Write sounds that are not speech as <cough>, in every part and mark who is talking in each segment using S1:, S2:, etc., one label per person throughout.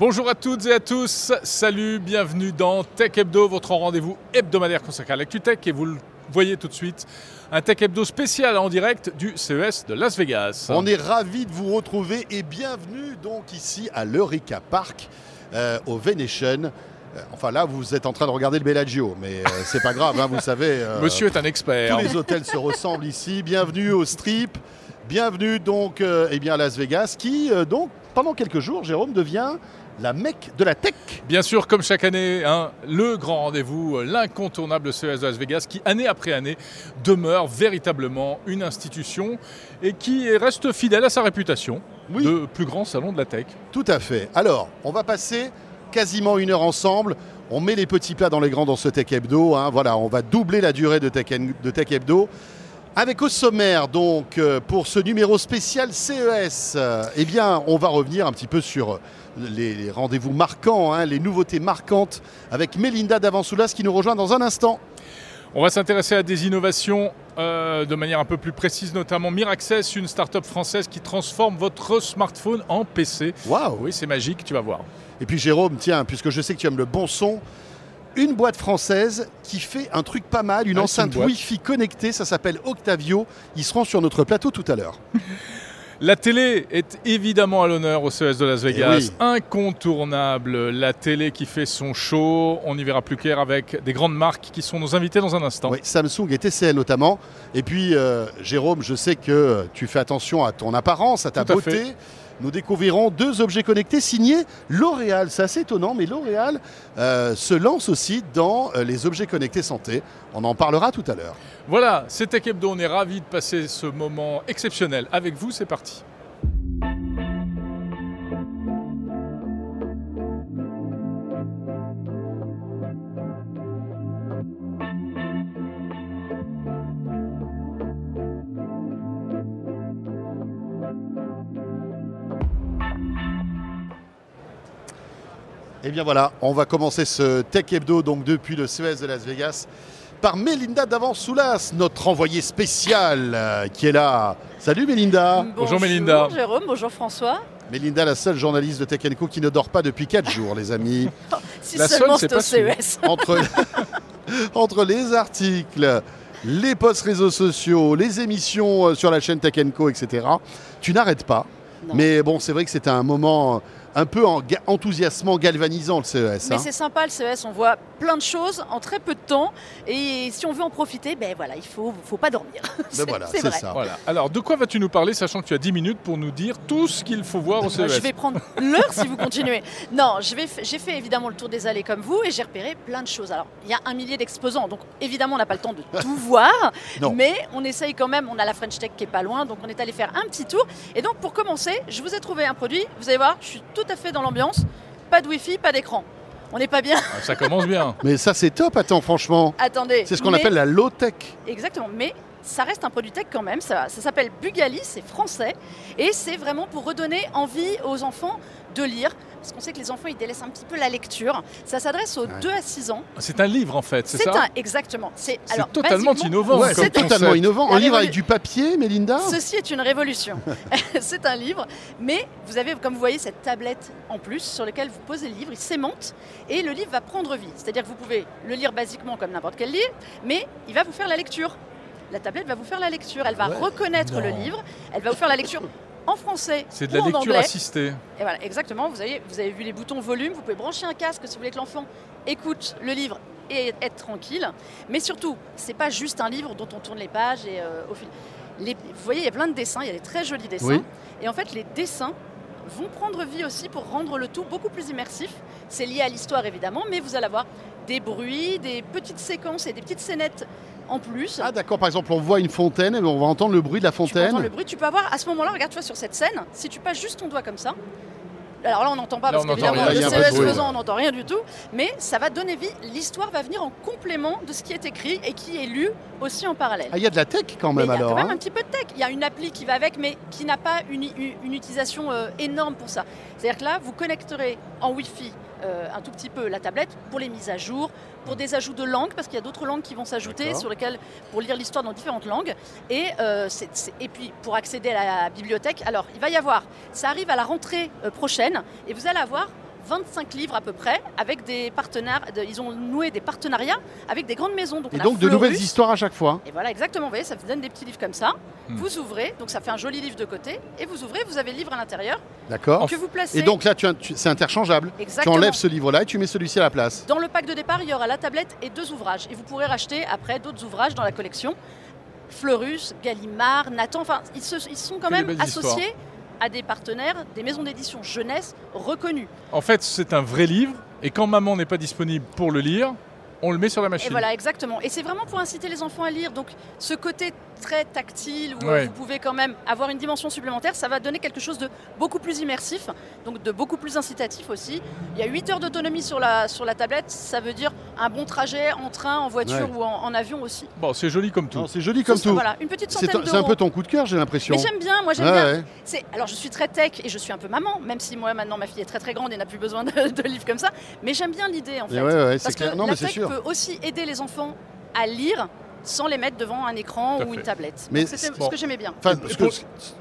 S1: Bonjour à toutes et à tous, salut, bienvenue dans Tech Hebdo, votre rendez-vous hebdomadaire consacré à l'actu tech et vous le voyez tout de suite, un Tech Hebdo spécial en direct du CES de Las Vegas.
S2: On est ravis de vous retrouver et bienvenue donc ici à l'Eureka Park euh, au Venetian. Euh, Enfin là, vous êtes en train de regarder le Bellagio, mais euh, c'est pas grave, hein, vous savez. euh,
S1: Monsieur est un expert.
S2: Tous les hôtels se ressemblent ici. Bienvenue au Strip. Bienvenue donc euh, eh bien, à Las Vegas, qui donc pendant quelques jours, Jérôme devient la mecque de la tech.
S1: Bien sûr, comme chaque année, hein, le grand rendez-vous, euh, l'incontournable CES de Las Vegas, qui année après année demeure véritablement une institution et qui reste fidèle à sa réputation
S2: Oui.
S1: de plus grand salon de la tech.
S2: Tout à fait. Alors, on va passer quasiment une heure ensemble. On met les petits plats dans les grands dans ce Tech Hebdo. hein. Voilà, on va doubler la durée de Tech, de Tech Hebdo. Avec au sommaire, donc, euh, pour ce numéro spécial CES, euh, eh bien, on va revenir un petit peu sur euh, les, les rendez-vous marquants, hein, les nouveautés marquantes, avec Mélinda Davansoulas qui nous rejoint dans un instant.
S1: On va s'intéresser à des innovations euh, de manière un peu plus précise, notamment Miraccess, une start-up française qui transforme votre smartphone en PC.
S2: Waouh
S1: Oui, c'est magique, tu vas voir.
S2: Et puis Jérôme, tiens, puisque je sais que tu aimes le bon son, une boîte française qui fait un truc pas mal, une
S1: Ah,
S2: enceinte
S1: une.
S2: Wi-Fi connectée, ça s'appelle Octavio. Ils seront sur notre plateau tout à l'heure. <laughs>
S1: La télé est évidemment à l'honneur au CES de Las Vegas.
S2: Eh oui.
S1: Incontournable, la télé qui fait son show. On n'y verra plus clair avec des grandes marques qui sont nos invités dans un instant.
S2: Oui, Samsung et TCL notamment. Et puis euh, Jérôme, je sais que tu fais attention à ton apparence, à ta
S1: Tout à
S2: beauté. Nous découvrirons deux objets connectés signés L'Oréal. C'est assez étonnant, mais L'Oréal euh, se lance aussi dans euh, les objets connectés santé. On en parlera tout à l'heure.
S1: Voilà, c'est Tech Hebdo. On est ravis de passer ce moment exceptionnel avec vous. C'est parti.
S2: Et bien voilà, on va commencer ce Tech Hebdo donc depuis le CES de Las Vegas par Mélinda Davansoulas, notre envoyée spéciale euh, qui est là. Salut Mélinda.
S1: Bonjour, Mélinda.
S3: Bonjour Jérôme, bonjour François.
S2: Mélinda, la seule journaliste de Tech Co qui ne dort pas depuis 4 <laughs> jours, les amis. <laughs>
S3: Si
S1: La
S3: seulement
S1: seule,
S3: c'est au CES. <laughs>
S2: Entre, entre les articles, les posts réseaux sociaux, les émissions euh, sur la chaîne Tech Co, etc., tu n'arrêtes pas.
S3: Non.
S2: Mais bon, c'est vrai que c'était un moment un peu en- enthousiasmant, galvanisant le CES.
S3: Mais
S2: hein.
S3: c'est sympa le CES, on voit plein de choses en très peu de temps. Et si on veut en profiter, ben voilà, il faut, faut pas dormir. <laughs> C'est-
S2: voilà,
S3: c'est
S2: ça.
S1: Voilà. Alors, de quoi vas-tu nous parler, sachant que tu as 10 minutes pour nous dire tout ce qu'il faut voir au CES
S3: Je vais prendre l'heure si vous continuez. Non, je vais f- j'ai fait évidemment le tour des allées comme vous et j'ai repéré plein de choses. Alors, il y a un millier d'exposants, donc évidemment, on n'a pas le temps de tout <laughs> voir.
S2: Non.
S3: Mais on essaye quand même, on a la French Tech qui est pas loin, donc on est allé faire un petit tour. Et donc, pour commencer, je vous ai trouvé un produit. Vous allez voir, je suis tout à fait dans l'ambiance. Pas de Wi-Fi, pas d'écran. On n'est pas bien.
S1: Ah, Ça commence bien.
S2: Mais ça, c'est top, attends, franchement.
S3: Attendez.
S2: C'est ce qu'on
S3: mais-
S2: appelle la low-tech.
S3: Exactement, mais ça reste un produit tech quand même. Ça, ça s'appelle Bugali, c'est français. Et c'est vraiment pour redonner envie aux enfants de lire. Parce qu'on sait que les enfants, ils délaissent un petit peu la lecture. Ça s'adresse aux
S2: Ouais.
S3: 2 à 6 ans.
S1: C'est un livre, en fait, c'est
S3: C'est
S1: ça
S3: un, exactement. C'est
S1: totalement innovant
S2: Ouais, c'est totalement innovant. Un livre avec du papier, Mélinda
S3: Ceci est une révolution. <laughs> c'est un livre, mais vous avez, comme vous voyez, cette tablette en plus sur laquelle vous posez le livre, il s'aimante et le livre va prendre vie. C'est-à-dire que vous pouvez le lire basiquement comme n'importe quel livre, mais il va vous faire la lecture. La tablette va vous faire la lecture, elle va
S2: Ouais.
S3: reconnaître
S1: Non.
S3: le livre, elle va vous faire la lecture en français
S1: C'est de
S3: ou
S1: la
S3: en
S1: lecture
S3: anglais.
S1: assistée.
S3: Et voilà, exactement. Vous avez, vous avez vu les boutons volume. Vous pouvez brancher un casque si vous voulez que l'enfant écoute le livre et être tranquille. Mais surtout, c'est pas juste un livre dont on tourne les pages et euh, au fil. Les- vous voyez, il y a plein de dessins. Il y a des très jolis dessins.
S2: Oui.
S3: Et en fait, les dessins vont prendre vie aussi pour rendre le tout beaucoup plus immersif. C'est lié à l'histoire évidemment, mais vous allez avoir des bruits, des petites séquences et des petites scénettes en plus.
S2: Ah d'accord, par exemple, on voit une fontaine, et on va entendre le bruit de la
S3: Tu peux
S2: fontaine.
S3: entendre le bruit. Tu peux avoir à ce moment-là, regarde, tu vois sur cette scène, si tu passes juste ton doigt comme ça. Alors là, on n'entend pas
S1: Là,
S3: parce qu'évidemment, le CES
S2: bruit,
S3: faisant, on n'entend rien du tout. Mais ça va donner vie. L'histoire va venir en complément de ce qui est écrit et qui est lu aussi en parallèle.
S2: Ah, il y a de la tech quand
S3: Mais
S2: même
S3: il y a
S2: alors.
S3: quand même
S2: hein.
S3: un petit peu de tech. Il y a une appli qui va avec, mais qui n'a pas une, une- une utilisation euh, énorme pour ça. C'est-à-dire que là, vous connecterez en Wi-Fi euh, un tout petit peu la tablette pour les mises à jour, pour des ajouts de langues, parce qu'il y a d'autres langues qui vont s'ajouter sur lesquelles pour lire l'histoire dans différentes langues. Et, euh, et puis pour accéder à la bibliothèque, alors il va y avoir, ça arrive à la rentrée euh, prochaine, et vous allez avoir 25 livres à peu près avec des partenaires. de- ils ont noué des partenariats avec des grandes maisons. Donc
S2: Et
S3: on a
S2: donc de
S3: Fleurus.
S2: nouvelles histoires à chaque fois.
S3: Et voilà, exactement. Vous voyez, ça vous donne des petits livres comme ça.
S1: Hmm.
S3: Vous ouvrez, donc ça fait un joli livre de côté. Et vous ouvrez, vous avez le livre à l'intérieur
S2: D'accord.
S3: que vous placez.
S2: Et donc là, tu, tu- c'est interchangeable.
S3: exactement.
S2: Tu enlèves ce livre-là et tu mets celui-ci à la place.
S3: Dans le pack de départ, il y aura la tablette et deux ouvrages. Et vous pourrez racheter après d'autres ouvrages dans la collection. Fleurus, Gallimard, Nathan, enfin, ils, se- ils sont quand
S1: Que
S3: même associés à des partenaires, des maisons d'édition jeunesse reconnues.
S1: En fait, c'est un vrai livre. Et quand maman n'est pas disponible pour le lire, on le met sur la
S3: Et
S1: machine.
S3: voilà, exactement. Et c'est vraiment pour inciter les enfants à lire. Donc, ce côté très tactile, où euh,
S1: Ouais.
S3: vous pouvez quand même avoir une dimension supplémentaire, ça va donner quelque chose de beaucoup plus immersif, donc de beaucoup plus incitatif aussi. Il y a 8 heures d'autonomie sur la, sur la tablette, ça veut dire un bon trajet en train, en voiture
S2: Ouais.
S3: ou en, en avion aussi.
S1: Bon, c'est joli comme tout.
S2: C'est joli comme tout.
S3: Voilà, une petite
S2: C'est
S3: centaine
S2: c'est un peu ton coup de cœur, j'ai l'impression.
S3: Mais j'aime bien, moi j'aime bien.
S2: ouais.
S3: Alors je suis très tech et je suis un peu maman, même si moi maintenant ma fille est très très grande et n'a plus besoin de, de livres comme ça. Mais j'aime bien l'idée en
S2: Et
S3: fait.
S2: ouais, ouais, c'est
S3: Parce que
S2: clair. Non,
S3: la
S2: mais
S3: tech
S2: sûr.
S3: peut aussi aider les enfants à lire sans les mettre devant un écran ou
S1: fait.
S3: une tablette.
S2: Mais
S3: C'était
S2: c'est-
S3: ce que j'aimais bien.
S2: Enfin,
S1: Et
S2: parce
S1: pour-
S2: que-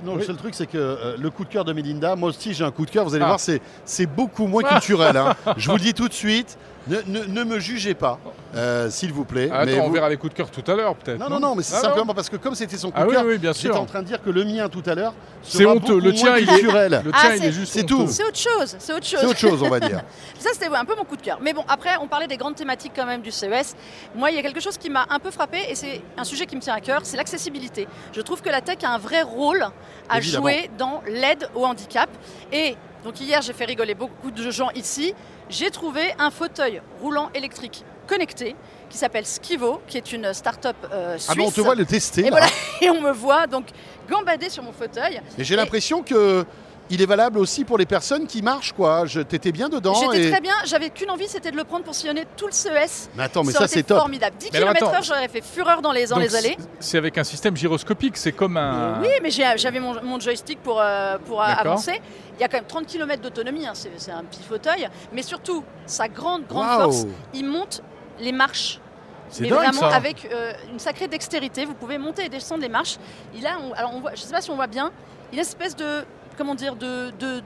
S2: non, le seul truc, c'est que euh, le coup de cœur de Melinda, moi aussi j'ai un coup de cœur, vous allez
S1: Ah.
S2: voir, c'est c'est beaucoup moins culturel. hein. Je vous le dis tout de suite, ne, ne- ne me jugez pas, euh, s'il vous plaît.
S1: Attends,
S2: Mais
S1: on
S2: vous-
S1: verra les coups de cœur tout à l'heure, peut-être.
S2: Non, non, non, mais c'est
S1: Ah,
S2: simplement parce que comme c'était son coup
S1: Ah
S2: de cœur,
S1: oui, bien
S2: j'étais en train de dire que le mien tout à l'heure,
S1: C'est honteux. Le tien, il est-
S2: culturel.
S1: Le
S3: Ah,
S1: tien, il
S3: c'est-
S1: est juste
S2: c'est tout.
S3: C'est autre chose, c'est autre chose.
S2: C'est autre chose, on va dire. <laughs>
S3: Ça, c'était ouais, un peu mon coup de cœur. Mais bon, après, on parlait des grandes thématiques quand même du CES. Moi, il y a quelque chose qui m'a un peu frappé et c'est un sujet qui me tient à cœur, c'est l'accessibilité. Je trouve que la tech a un vrai rôle à
S2: Évidemment.
S3: jouer dans l'aide au handicap. Et donc hier, j'ai fait rigoler beaucoup de gens ici. J'ai trouvé un fauteuil roulant électrique connecté qui s'appelle Skivo, qui est une start-up euh, suisse.
S2: Ah on te voit le tester.
S3: et
S2: là.
S3: voilà, <laughs> et on me voit donc gambader sur mon fauteuil.
S2: Et j'ai l'impression que il est valable aussi pour les personnes qui marchent, quoi. Je t'étais bien dedans.
S3: J'étais
S2: et-
S3: très bien, j'avais qu'une envie, c'était de le prendre pour sillonner tout le CES.
S2: Mais attends, mais
S3: ça
S2: c'est top.
S3: formidable. 10
S1: Mais alors,
S3: km/h, j'aurais fait fureur dans les, dans les allées.
S1: C'est avec un système gyroscopique, c'est comme un.
S3: Oui, mais j'avais mon, mon joystick pour, euh, pour euh, avancer. Il y a quand même 30 km d'autonomie, hein, c'est un petit fauteuil. Mais surtout, sa grande, grande force, il monte les marches.
S1: C'est
S3: mais
S1: dingue,
S3: vraiment
S1: ça.
S3: avec euh, une sacrée dextérité, vous pouvez monter et descendre les marches. Il a, on- alors on voit, je ne sais pas si on voit bien, une espèce de, comment dire, de, de,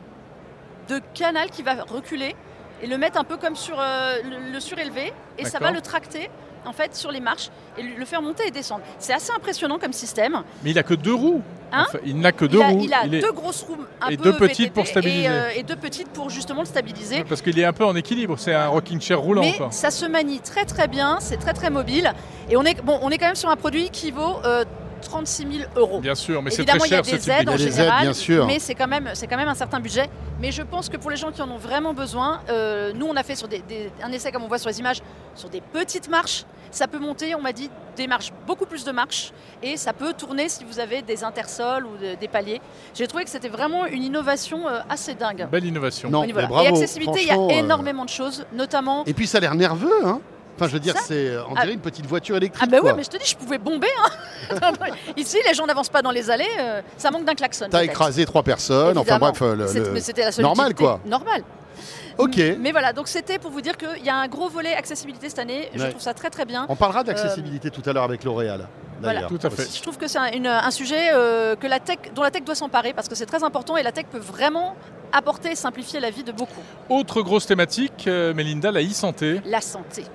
S3: de canal qui va reculer et le mettre un peu comme sur euh, le, le surélevé et ça va le tracter en fait sur les marches et le faire monter et descendre. C'est assez impressionnant comme système.
S1: Mais il a que deux roues.
S3: Hein
S1: Enfin, il n'a que deux
S3: il a,
S1: roues.
S3: il a
S1: Il est-
S3: deux grosses roues un
S1: et
S3: peu
S1: deux petites
S3: VTT
S1: pour stabiliser.
S3: Et, euh, et deux petites pour justement le stabiliser.
S1: Parce qu'il est un peu en équilibre. C'est un rocking chair roulant,
S3: Mais
S1: quoi.
S3: ça se manie très très bien, c'est très très mobile. Et on est, bon, on est quand même sur un produit qui vaut euh, 36 000 euros.
S1: Bien sûr, mais c'est
S3: Évidemment,
S1: très
S3: il y a
S1: cher
S3: des aides
S1: de
S3: en général,
S2: aides, bien sûr.
S3: mais c'est quand, même, c'est quand même un certain budget. Mais je pense que pour les gens qui en ont vraiment besoin, euh, nous on a fait sur des, des- un essai comme on voit sur les images, sur des petites marches. Ça peut monter, on m'a dit, des marches, beaucoup plus de marches. Et ça peut tourner si vous avez des intersols ou de- des paliers. J'ai trouvé que c'était vraiment une innovation euh, assez dingue.
S1: Belle innovation.
S2: Non, mais
S3: Et
S2: bravo.
S3: accessibilité, il y a
S2: euh,
S3: énormément de choses, notamment
S2: Et puis ça a l'air nerveux, hein. Enfin, je veux dire, c'est, euh, on
S3: Ah.
S2: dirait une petite voiture électrique.
S3: Ah bah
S2: quoi.
S3: ouais, mais je te dis, je pouvais bomber. hein. <laughs> Ici, les gens n'avancent pas dans les allées, euh, ça manque d'un klaxon.
S2: T'as écrasé trois personnes. Enfin bref, euh, le-
S3: C'est-
S2: le-
S3: mais c'était la
S2: normal, quoi.
S3: Normal.
S2: Ok.
S3: Mais voilà, donc c'était pour vous dire qu'il y a un gros volet accessibilité cette année. Je trouve ça très très bien.
S2: On parlera d'accessibilité tout à l'heure avec L'Oréal.
S3: Voilà.
S2: d'ailleurs,
S1: Tout à fait.
S3: Je trouve que c'est un, sujet euh, que la tech, dont la tech doit s'emparer parce que c'est très important et la tech peut vraiment apporter et simplifier la vie de beaucoup.
S1: Autre grosse thématique, euh, Mélinda, la e-santé.
S3: La santé.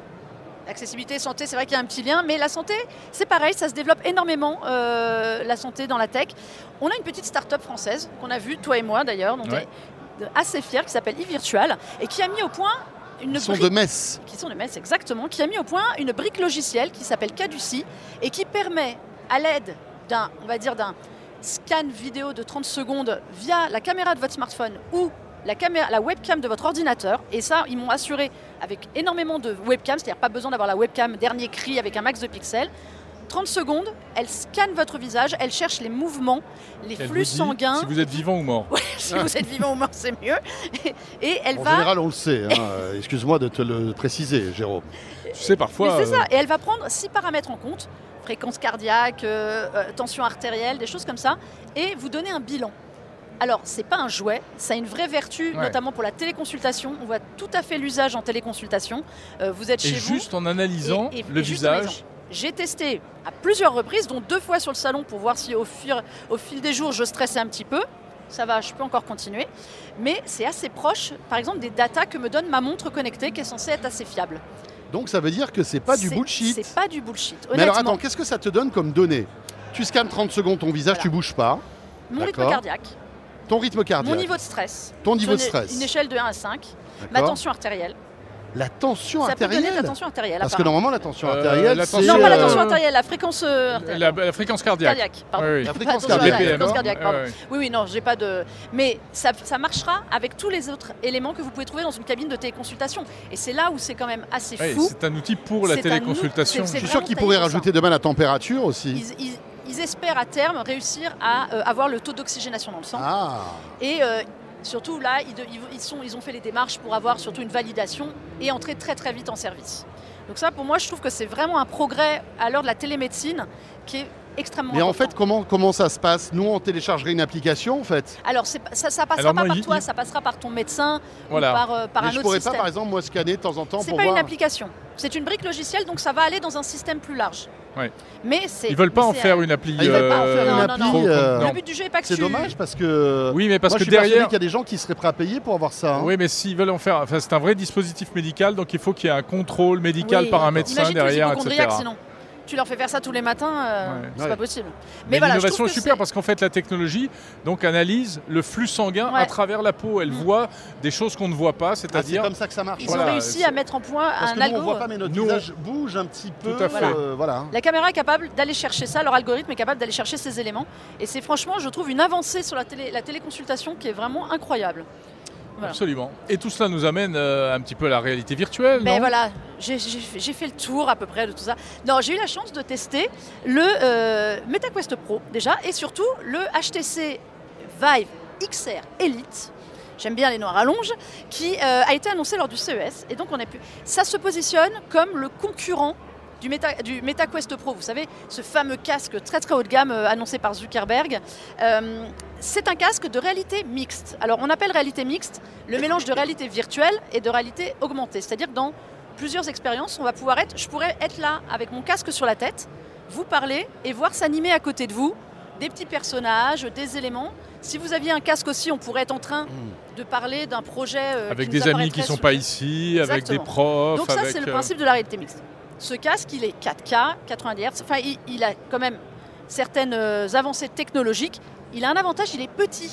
S3: Accessibilité, santé, c'est vrai qu'il y a un petit lien, mais la santé, c'est pareil, ça se développe énormément, euh, la santé dans la tech. On a une petite start-up française qu'on a vue, toi et moi d'ailleurs, dont
S1: Ouais.
S3: on est assez fiers, qui s'appelle e-Virtual, et qui a mis au point une
S2: Ils sont
S3: brique-
S2: de Metz.
S3: qui sont de Metz exactement, qui a mis au point une brique logicielle qui s'appelle Caduci et qui permet, à l'aide d'un, on va dire d'un scan vidéo de 30 secondes via la caméra de votre smartphone ou la, caméra, la webcam de votre ordinateur, et ça, ils m'ont assuré avec énormément de webcams, c'est-à-dire pas besoin d'avoir la webcam dernier cri avec un max de pixels. 30 secondes, elle scanne votre visage, elle cherche les mouvements, les
S1: Elle
S3: flux
S1: vous dit
S3: sanguins.
S1: Si vous êtes vivant ou mort. <laughs>
S3: si vous êtes vivant ou mort, c'est mieux. Et, elle
S2: En
S3: va.
S2: général, on le sait. hein. <laughs> Euh, Excuse-moi de te le préciser, Jérôme.
S1: Tu sais, parfois.
S3: C'est
S1: euh,
S3: ça. Et elle va prendre six paramètres en compte fréquence cardiaque, euh, euh, tension artérielle, des choses comme ça, et vous donner un bilan. Alors, c'est pas un jouet, ça a une vraie vertu,
S1: Ouais.
S3: notamment pour la téléconsultation. On voit tout à fait l'usage en téléconsultation. Euh, vous êtes
S1: Et
S3: chez vous.
S1: juste en analysant
S3: et- et-
S1: le
S3: et juste en
S1: visage.
S3: J'ai testé à plusieurs reprises, dont deux fois sur le salon pour voir si au, fur- au fil des jours je stressais un petit peu. ça va, je peux encore continuer. Mais c'est assez proche, par exemple, des datas que me donne ma montre connectée qui est censée être assez fiable.
S2: Donc ça veut dire que c'est pas du bullshit.
S3: C'est pas du bullshit.
S2: Mais alors
S3: Honnêtement,
S2: attends, qu'est-ce que ça te donne comme données Tu scannes 30 secondes ton visage,
S3: Voilà.
S2: tu bouges pas.
S3: mon rythme cardiaque,
S2: Ton rythme cardiaque.
S3: mon niveau de stress,
S2: Ton niveau de stress.
S3: Une échelle de 1 à 5, ma tension artérielle.
S2: La tension
S3: Ça peut donner
S2: artérielle.
S3: de la tension artérielle.
S2: Parce que normalement la tension
S1: Euh,
S2: artérielle,
S1: la
S2: c'est
S1: tension-
S3: Non, pas la
S1: euh,
S3: tension artérielle, la fréquence artérielle.
S1: La, la fréquence cardiaque.
S3: cardiaque. Pardon.
S1: Oui, oui.
S2: La fréquence cardiaque.
S3: la
S1: BPM,
S3: fréquence
S1: hein.
S3: cardiaque,
S1: Ouais,
S3: pardon. Oui, oui, non, j'ai pas de. Mais ça, ça marchera avec tous les autres éléments que vous pouvez trouver dans une cabine de téléconsultation. Et c'est là où c'est quand même assez
S1: Oui,
S3: fou.
S1: c'est un outil pour la
S3: C'est un
S1: téléconsultation.
S3: outil-
S2: Je suis sûr qu'ils pourraient rajouter demain la température aussi.
S3: Ils, ils- ils espèrent à terme réussir à euh, avoir le taux d'oxygénation dans le sang.
S2: Ah
S3: Et euh, surtout là, ils, sont, ils ont fait les démarches pour avoir surtout une validation et entrer très très vite en service. Donc ça, pour moi, je trouve que c'est vraiment un progrès à l'heure de la télémédecine qui est extrêmement
S2: Mais en fait, comment, comment ça se passe? Nous, on téléchargerait une application en fait.
S3: Alors ça, ça passera
S1: Alors
S3: pas par
S1: il-
S3: toi, ça passera par ton médecin
S1: Voilà.
S3: ou par, euh, par un
S2: je
S3: autre
S2: pourrais
S3: système.
S2: pas, par exemple, moi scanner de temps en temps
S3: C'est
S2: pour
S3: pas
S2: voir.
S3: une application, c'est une brique logicielle, donc ça va aller dans un système plus large.
S1: Ouais.
S3: Mais c'est.
S1: Ils veulent pas en
S3: c'est-
S1: faire une appli.
S2: Ah, ils veulent pas en
S1: euh,
S2: faire une appli.
S3: non.
S2: euh,
S3: Le but du jeu est pas que
S2: C'est
S3: tu-
S2: dommage parce que.
S1: Oui, mais parce
S2: moi,
S1: que
S2: je suis
S1: derrière.
S2: qu'il y a des gens qui seraient prêts à payer pour avoir ça. hein.
S1: Oui, mais s'ils veulent en faire, enfin, c'est un vrai dispositif médical, donc il faut qu'il y ait un contrôle médical
S3: Oui.
S1: par un médecin
S3: Imagine les
S1: derrière, etc.
S3: sinon. Tu leur fais faire ça tous les matins, euh,
S1: Ouais.
S3: c'est
S2: Ouais.
S3: pas possible.
S1: Mais,
S3: voilà, je
S1: l'innovation est super parce qu'en fait la technologie donc analyse le flux sanguin
S3: Ouais.
S1: à travers la peau. Elle
S3: Mm.
S1: voit des choses qu'on ne voit pas,
S2: Ah, c'est
S1: c'est-à-dire
S2: comme ça que ça marche.
S3: Ils
S1: Voilà,
S3: ont réussi à mettre en point
S2: Parce
S3: un
S2: que nous, on
S3: algo.
S2: voit pas, mais notre
S1: Nous,
S2: visage bouge un petit peu.
S1: Tout à fait.
S2: euh, voilà.
S3: La caméra est capable d'aller chercher ça, leur algorithme est capable d'aller chercher ces éléments. Et c'est franchement, je trouve, une avancée sur la, télé, la téléconsultation qui est vraiment incroyable. Voilà.
S1: absolument. Et tout cela nous amène euh, un petit peu à la réalité virtuelle,
S3: Mais
S1: non?
S3: voilà, j'ai j'ai fait j'ai fait le tour à peu près de tout ça. Non, j'ai eu la chance de tester le euh, MetaQuest Pro déjà et surtout le HTC Vive XR Elite. J'aime bien les noirs à longe, qui euh, a été annoncé lors du CES. Et donc, on a pu. Ça se positionne comme le concurrent du, Meta, du Pro. Vous savez, ce fameux casque très très haut de gamme euh, annoncé par Zuckerberg. Euh, c'est un casque de réalité mixte. Alors, on appelle réalité mixte le mélange de réalité virtuelle et de réalité augmentée. C'est-à-dire que dans plusieurs expériences, on va pouvoir être, je pourrais être là avec mon casque sur la tête, vous parler et voir s'animer à côté de vous des petits personnages, des éléments. Si vous aviez un casque aussi, on pourrait être en train de parler d'un projet euh,
S1: Avec des amis qui
S3: apparaîtrait
S1: sont pas ici, avec des profs.
S3: Donc ça,
S1: avec,
S3: c'est le principe de la réalité mixte. Ce casque, il est 4K, 90 Hz. Enfin, il, il a quand même certaines euh, avancées technologiques. Il a un avantage, il est petit.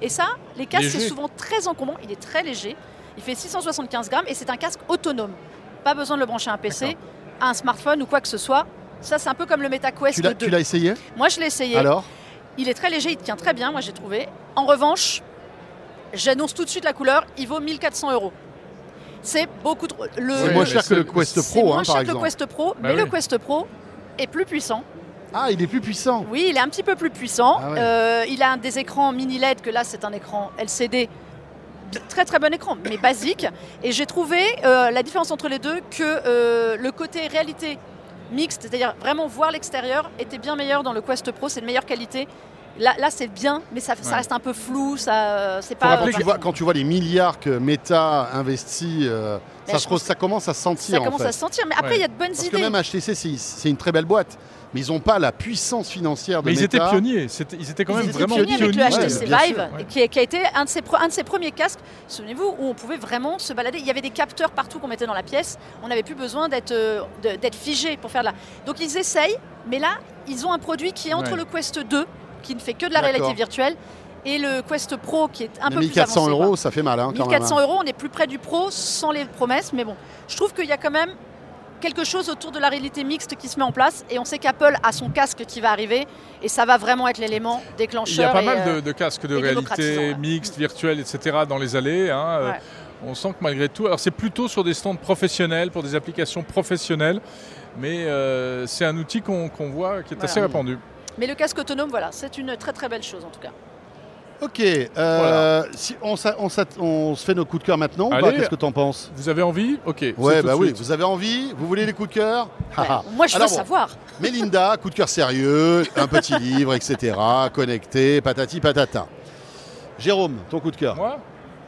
S3: Et ça, les casques, c'est souvent très encombrant. Il est très léger. Il fait 675 grammes et c'est un casque autonome. Pas besoin de le brancher à un PC, à un smartphone ou quoi que ce soit. Ça, c'est un peu comme le MetaQuest
S2: Tu l'as-
S3: 2.
S2: tu l'as essayé?
S3: Moi, je l'ai essayé.
S2: Alors?
S3: Il est très léger, il tient très bien, moi j'ai trouvé. En revanche, j'annonce tout de suite la couleur, il vaut 1400 euros. C'est beaucoup trop.
S2: C'est moins cher que le Quest
S3: c'est
S2: Pro,
S3: moins
S2: hein,
S3: cher
S2: par
S3: que le. Quest Pro,
S1: Bah
S3: mais le. Quest Pro est plus puissant.
S2: Ah, il est plus puissant.
S3: Oui, il est un petit peu plus puissant.
S2: Ah ouais.
S3: Euh, il a un des écrans mini LED, que là c'est un écran LCD. Très très bon écran, mais basique. Et j'ai trouvé euh, la différence entre les deux que euh, le côté réalité mixte, c'est-à-dire vraiment voir l'extérieur, était bien meilleur dans le Quest Pro, c'est de meilleure qualité. Là, là c'est bien, mais ça, ça
S1: Ouais.
S3: reste un peu flou, ça, c'est pas.
S1: rappeler
S2: tu, vois, quand tu vois les milliards que Meta investit, euh, ça, se- commence à se sentir
S3: ça
S2: en
S3: commence
S2: fait.
S3: à se sentir. Mais après,
S1: Ouais.
S3: il y a de bonnes
S2: Parce
S3: idées.
S2: que même HTC, c'est c'est une très belle boîte, mais ils n'ont pas la puissance financière de
S1: Mais ils
S2: Meta.
S1: étaient pionniers, c'était- ils étaient quand
S3: Ils
S1: même
S3: étaient
S1: vraiment
S3: pionniers
S1: pionniers.
S3: avec le
S2: Ouais,
S3: HTC
S2: bien
S3: Vive,
S2: sûr,
S1: ouais.
S3: qui, a été un de, ses, pre- un de ses premiers casques, souvenez-vous, où on pouvait vraiment se balader. Il y avait des capteurs partout qu'on mettait dans la pièce. On n'avait plus besoin d'être euh, de- d'être figé pour faire de la. Donc ils essayent, mais là, ils ont un produit qui est entre
S1: Ouais.
S3: le Quest 2, qui ne fait que de la réalité virtuelle, et le Quest Pro, qui est un
S2: Mais
S3: peu plus
S2: 1400
S3: avancé.
S2: euros,
S3: quoi.
S2: ça fait mal hein, quand
S3: 1400
S2: même. hein.
S3: euros, on est plus près du Pro sans les promesses, mais bon, je trouve qu'il y a quand même quelque chose autour de la réalité mixte qui se met en place et on sait qu'Apple a son casque qui va arriver et ça va vraiment être l'élément déclencheur.
S1: Il y a pas
S3: et,
S1: mal
S3: euh,
S1: de, de casques de réalité mixte, virtuelle, etc. dans les allées. hein, euh,
S3: Ouais.
S1: On sent que malgré tout, alors c'est plutôt sur des stands professionnels, pour des applications professionnelles, mais euh, c'est un outil qu'on voit qui est
S3: Voilà.
S1: assez répandu.
S3: Mais le casque autonome, voilà, c'est une très très belle chose en tout cas.
S2: Ok, euh, si on, se fait nos coups de cœur maintenant. Qu'est-ce que t'en penses?
S1: Vous avez envie? Ok.
S2: Ouais,
S1: tout de
S2: bah oui,
S1: suite.
S2: vous avez envie? Vous voulez les coups de cœur?
S3: Ouais. Moi je veux
S2: bon,
S3: savoir. <laughs>
S2: Mélinda, coup de cœur sérieux, un petit livre, etc. Connecté, patati patata. Jérôme, ton coup de cœur.
S1: Moi?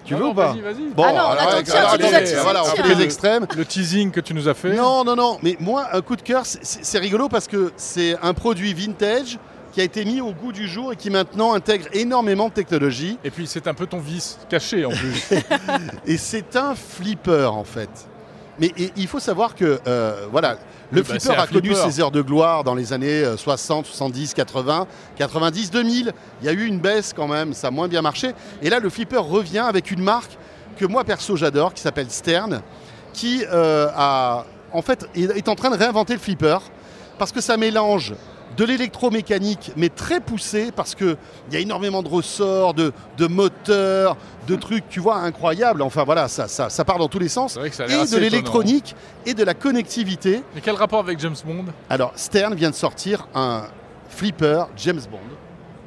S2: Tu veux
S1: non,
S2: ou pas
S1: Vas-y, vas-y.
S2: Bon,
S3: Ah non,
S2: alors,
S3: attends, tiens,
S2: alors,
S1: tu
S2: attendez, voilà, on fait des extrêmes.
S1: Le teasing que tu nous as fait.
S2: Non, non, non, mais moi, un coup de cœur, c'est- rigolo parce que c'est un produit vintage qui a été mis au goût du jour et qui maintenant intègre énormément de technologie.
S1: Et puis c'est un peu ton vice caché en plus. <laughs>
S2: Et c'est un flipper en fait. Mais et il faut savoir que euh, voilà, le
S1: bah, c'est
S2: flipper a connu
S1: flipper.
S2: ses heures de gloire dans les années euh, 60, 70, 80, 90, 2000. Il y a eu une baisse quand même, ça a moins bien marché. Et là, le flipper revient avec une marque que moi perso j'adore, qui s'appelle Stern, qui euh, a en fait est en train de réinventer le flipper parce que ça mélange de l'électromécanique, mais très poussé, parce qu'il y a énormément de ressorts, de, de moteurs, de trucs, tu vois, incroyables. Enfin voilà, ça, ça, ça part dans tous les sens.
S1: C'est vrai que ça a
S2: Et de
S1: étonnant.
S2: l'électronique et de la connectivité.
S1: Mais quel rapport avec James Bond?
S2: Alors, Stern vient de sortir un flipper James Bond.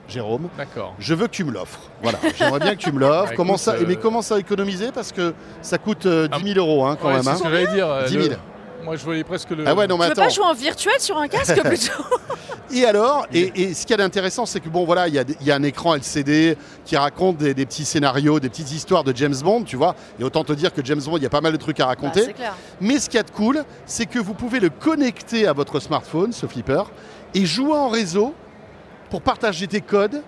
S2: Jérôme,
S1: D'accord.
S2: je veux que tu me l'offres. Voilà, j'aimerais bien que tu me l'offres. <laughs>
S1: Bah,
S2: comment ça,
S1: euh,
S2: Mais comment ça économiser? Parce que ça coûte euh, 10 000 euros hein, quand
S1: Ouais,
S2: même.
S1: c'est
S2: hein.
S1: ce que j'allais dire. euh,
S2: 10 000.
S1: le- Moi je voyais presque le.
S2: Ah ouais, non, mais
S3: Tu
S2: attends.
S3: pas jouer en virtuel sur un casque <laughs> plutôt?
S2: Et alors, et, et ce qu'il y a d'intéressant, c'est que bon, voilà, il y, a y un écran LCD qui raconte des, des petits scénarios, des petites histoires de James Bond, tu vois. Et autant te dire que James Bond, il y a pas mal de trucs à
S3: Bah,
S2: raconter.
S3: C'est clair.
S2: Mais ce qu'il y a de cool, c'est que vous pouvez le connecter à votre smartphone, ce flipper, et jouer en réseau pour partager tes codes.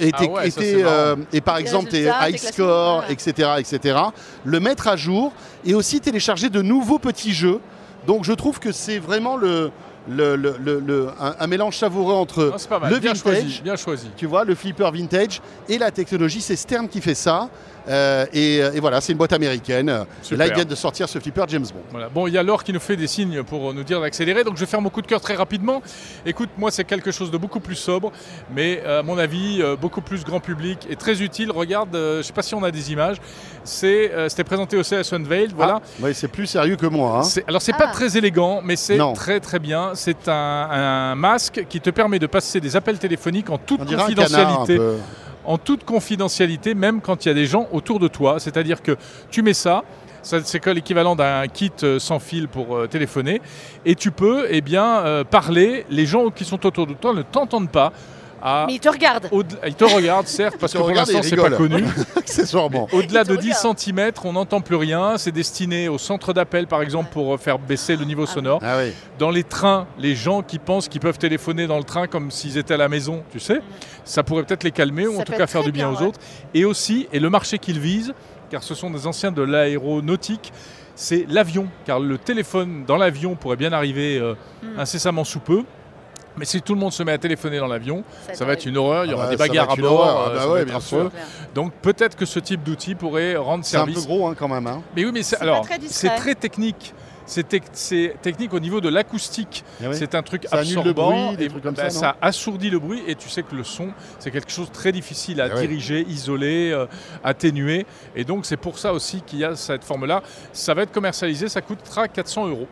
S2: Et,
S1: Ah ouais,
S2: et
S1: ça,
S2: euh, et par exemple tes high
S3: voilà.
S2: etc., etc., le mettre à jour et aussi télécharger de nouveaux petits jeux. Donc je trouve que c'est vraiment le, le- le- le- le- un, un mélange savoureux entre
S1: Non,
S2: le
S1: bien
S2: vintage,
S1: choisi. Bien choisi.
S2: tu vois, le flipper vintage et la technologie. C'est Stern qui fait ça. Euh, et, et voilà, c'est une boîte américaine.
S1: Super.
S2: Là, ils viennent de sortir ce flipper James Bond.
S1: Voilà. Bon, il y a Laure qui nous fait des signes pour nous dire d'accélérer, donc je vais faire mon coup de cœur très rapidement. Écoute, moi, c'est quelque chose de beaucoup plus sobre, mais euh, à mon avis, euh, beaucoup plus grand public et très utile. Regarde, euh, je ne sais pas si on a des images. C'est, euh, c'était présenté au CS Unveiled, voilà.
S2: Ah, ouais, c'est plus sérieux que moi. hein.
S1: C'est- alors c'est
S3: Ah.
S1: pas très élégant, mais c'est
S2: Non.
S1: très très bien. C'est un, un masque qui te permet de passer des appels téléphoniques en toute
S2: On
S1: confidentialité. En toute confidentialité, même quand il y a des gens autour de toi. C'est-à-dire que tu mets ça, c'est l'équivalent d'un kit euh, sans fil pour euh, téléphoner, et tu peux eh bien, euh, parler. Les gens qui sont autour de toi ne t'entendent pas. À,
S3: Mais il te regarde.
S1: ils te regardent, certes, parce que pour l'instant, c'est pas connu. <laughs>
S2: Accessoirement.
S1: Au-delà de 10
S3: regardent.
S1: cm, on n'entend plus rien. C'est destiné au centre d'appel, par exemple, pour euh, faire baisser le niveau
S3: Ah
S1: sonore.
S2: Ah oui.
S1: Dans les trains, les gens qui pensent qu'ils peuvent téléphoner dans le train comme s'ils étaient à la maison, tu sais, ça pourrait peut-être les calmer ou
S3: Ça
S1: en tout
S3: peut
S1: cas faire du bien,
S3: bien,
S1: aux
S3: ouais.
S1: autres. Et aussi, et le marché qu'ils visent, car ce sont des anciens de l'aéronautique, c'est l'avion. Car le téléphone dans l'avion pourrait bien arriver euh,
S3: Hmm.
S1: incessamment sous peu. Mais si tout le monde se met à téléphoner dans l'avion, ça va être une horreur, il y
S2: Ah
S1: aura
S2: bah,
S1: des bagarres à bord,
S2: horreur. Ah
S1: euh,
S2: bah
S1: ça
S2: ouais,
S1: va être
S2: bien sûr.
S1: Donc peut-être que ce type d'outil pourrait rendre
S2: C'est un peu
S1: service.
S2: gros hein, quand même. hein.
S1: Mais oui, mais c'est alors
S3: très discret.
S1: c'est très technique. C'est tec- c'est technique au niveau de l'acoustique.
S2: Ah oui.
S1: C'est un truc
S2: Ça annule le
S1: absorbant.
S2: bruit, des
S1: et
S2: trucs comme
S1: bah,
S2: ça,
S1: assourdit le bruit et tu sais que le son, c'est quelque chose de très difficile à
S2: Ah oui.
S1: diriger, isoler, euh, atténuer. Et donc c'est pour ça aussi qu'il y a cette forme-là. Ça va être commercialisé, ça coûtera 400 euros.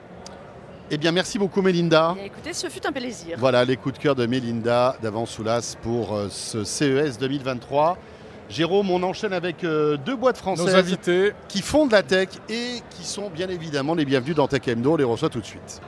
S2: Eh bien, merci beaucoup, Mélinda.
S3: Bien, écoutez, ce fut un plaisir.
S2: Voilà les coups de cœur de Mélinda d'Avant-Soulas pour euh, ce CES 2023. Jérôme, on enchaîne avec euh, deux boîtes
S1: Nos
S2: françaises
S1: invités,
S2: qui font de la tech et qui sont bien évidemment les bienvenus dans Tech Mdo. On les reçoit tout de suite.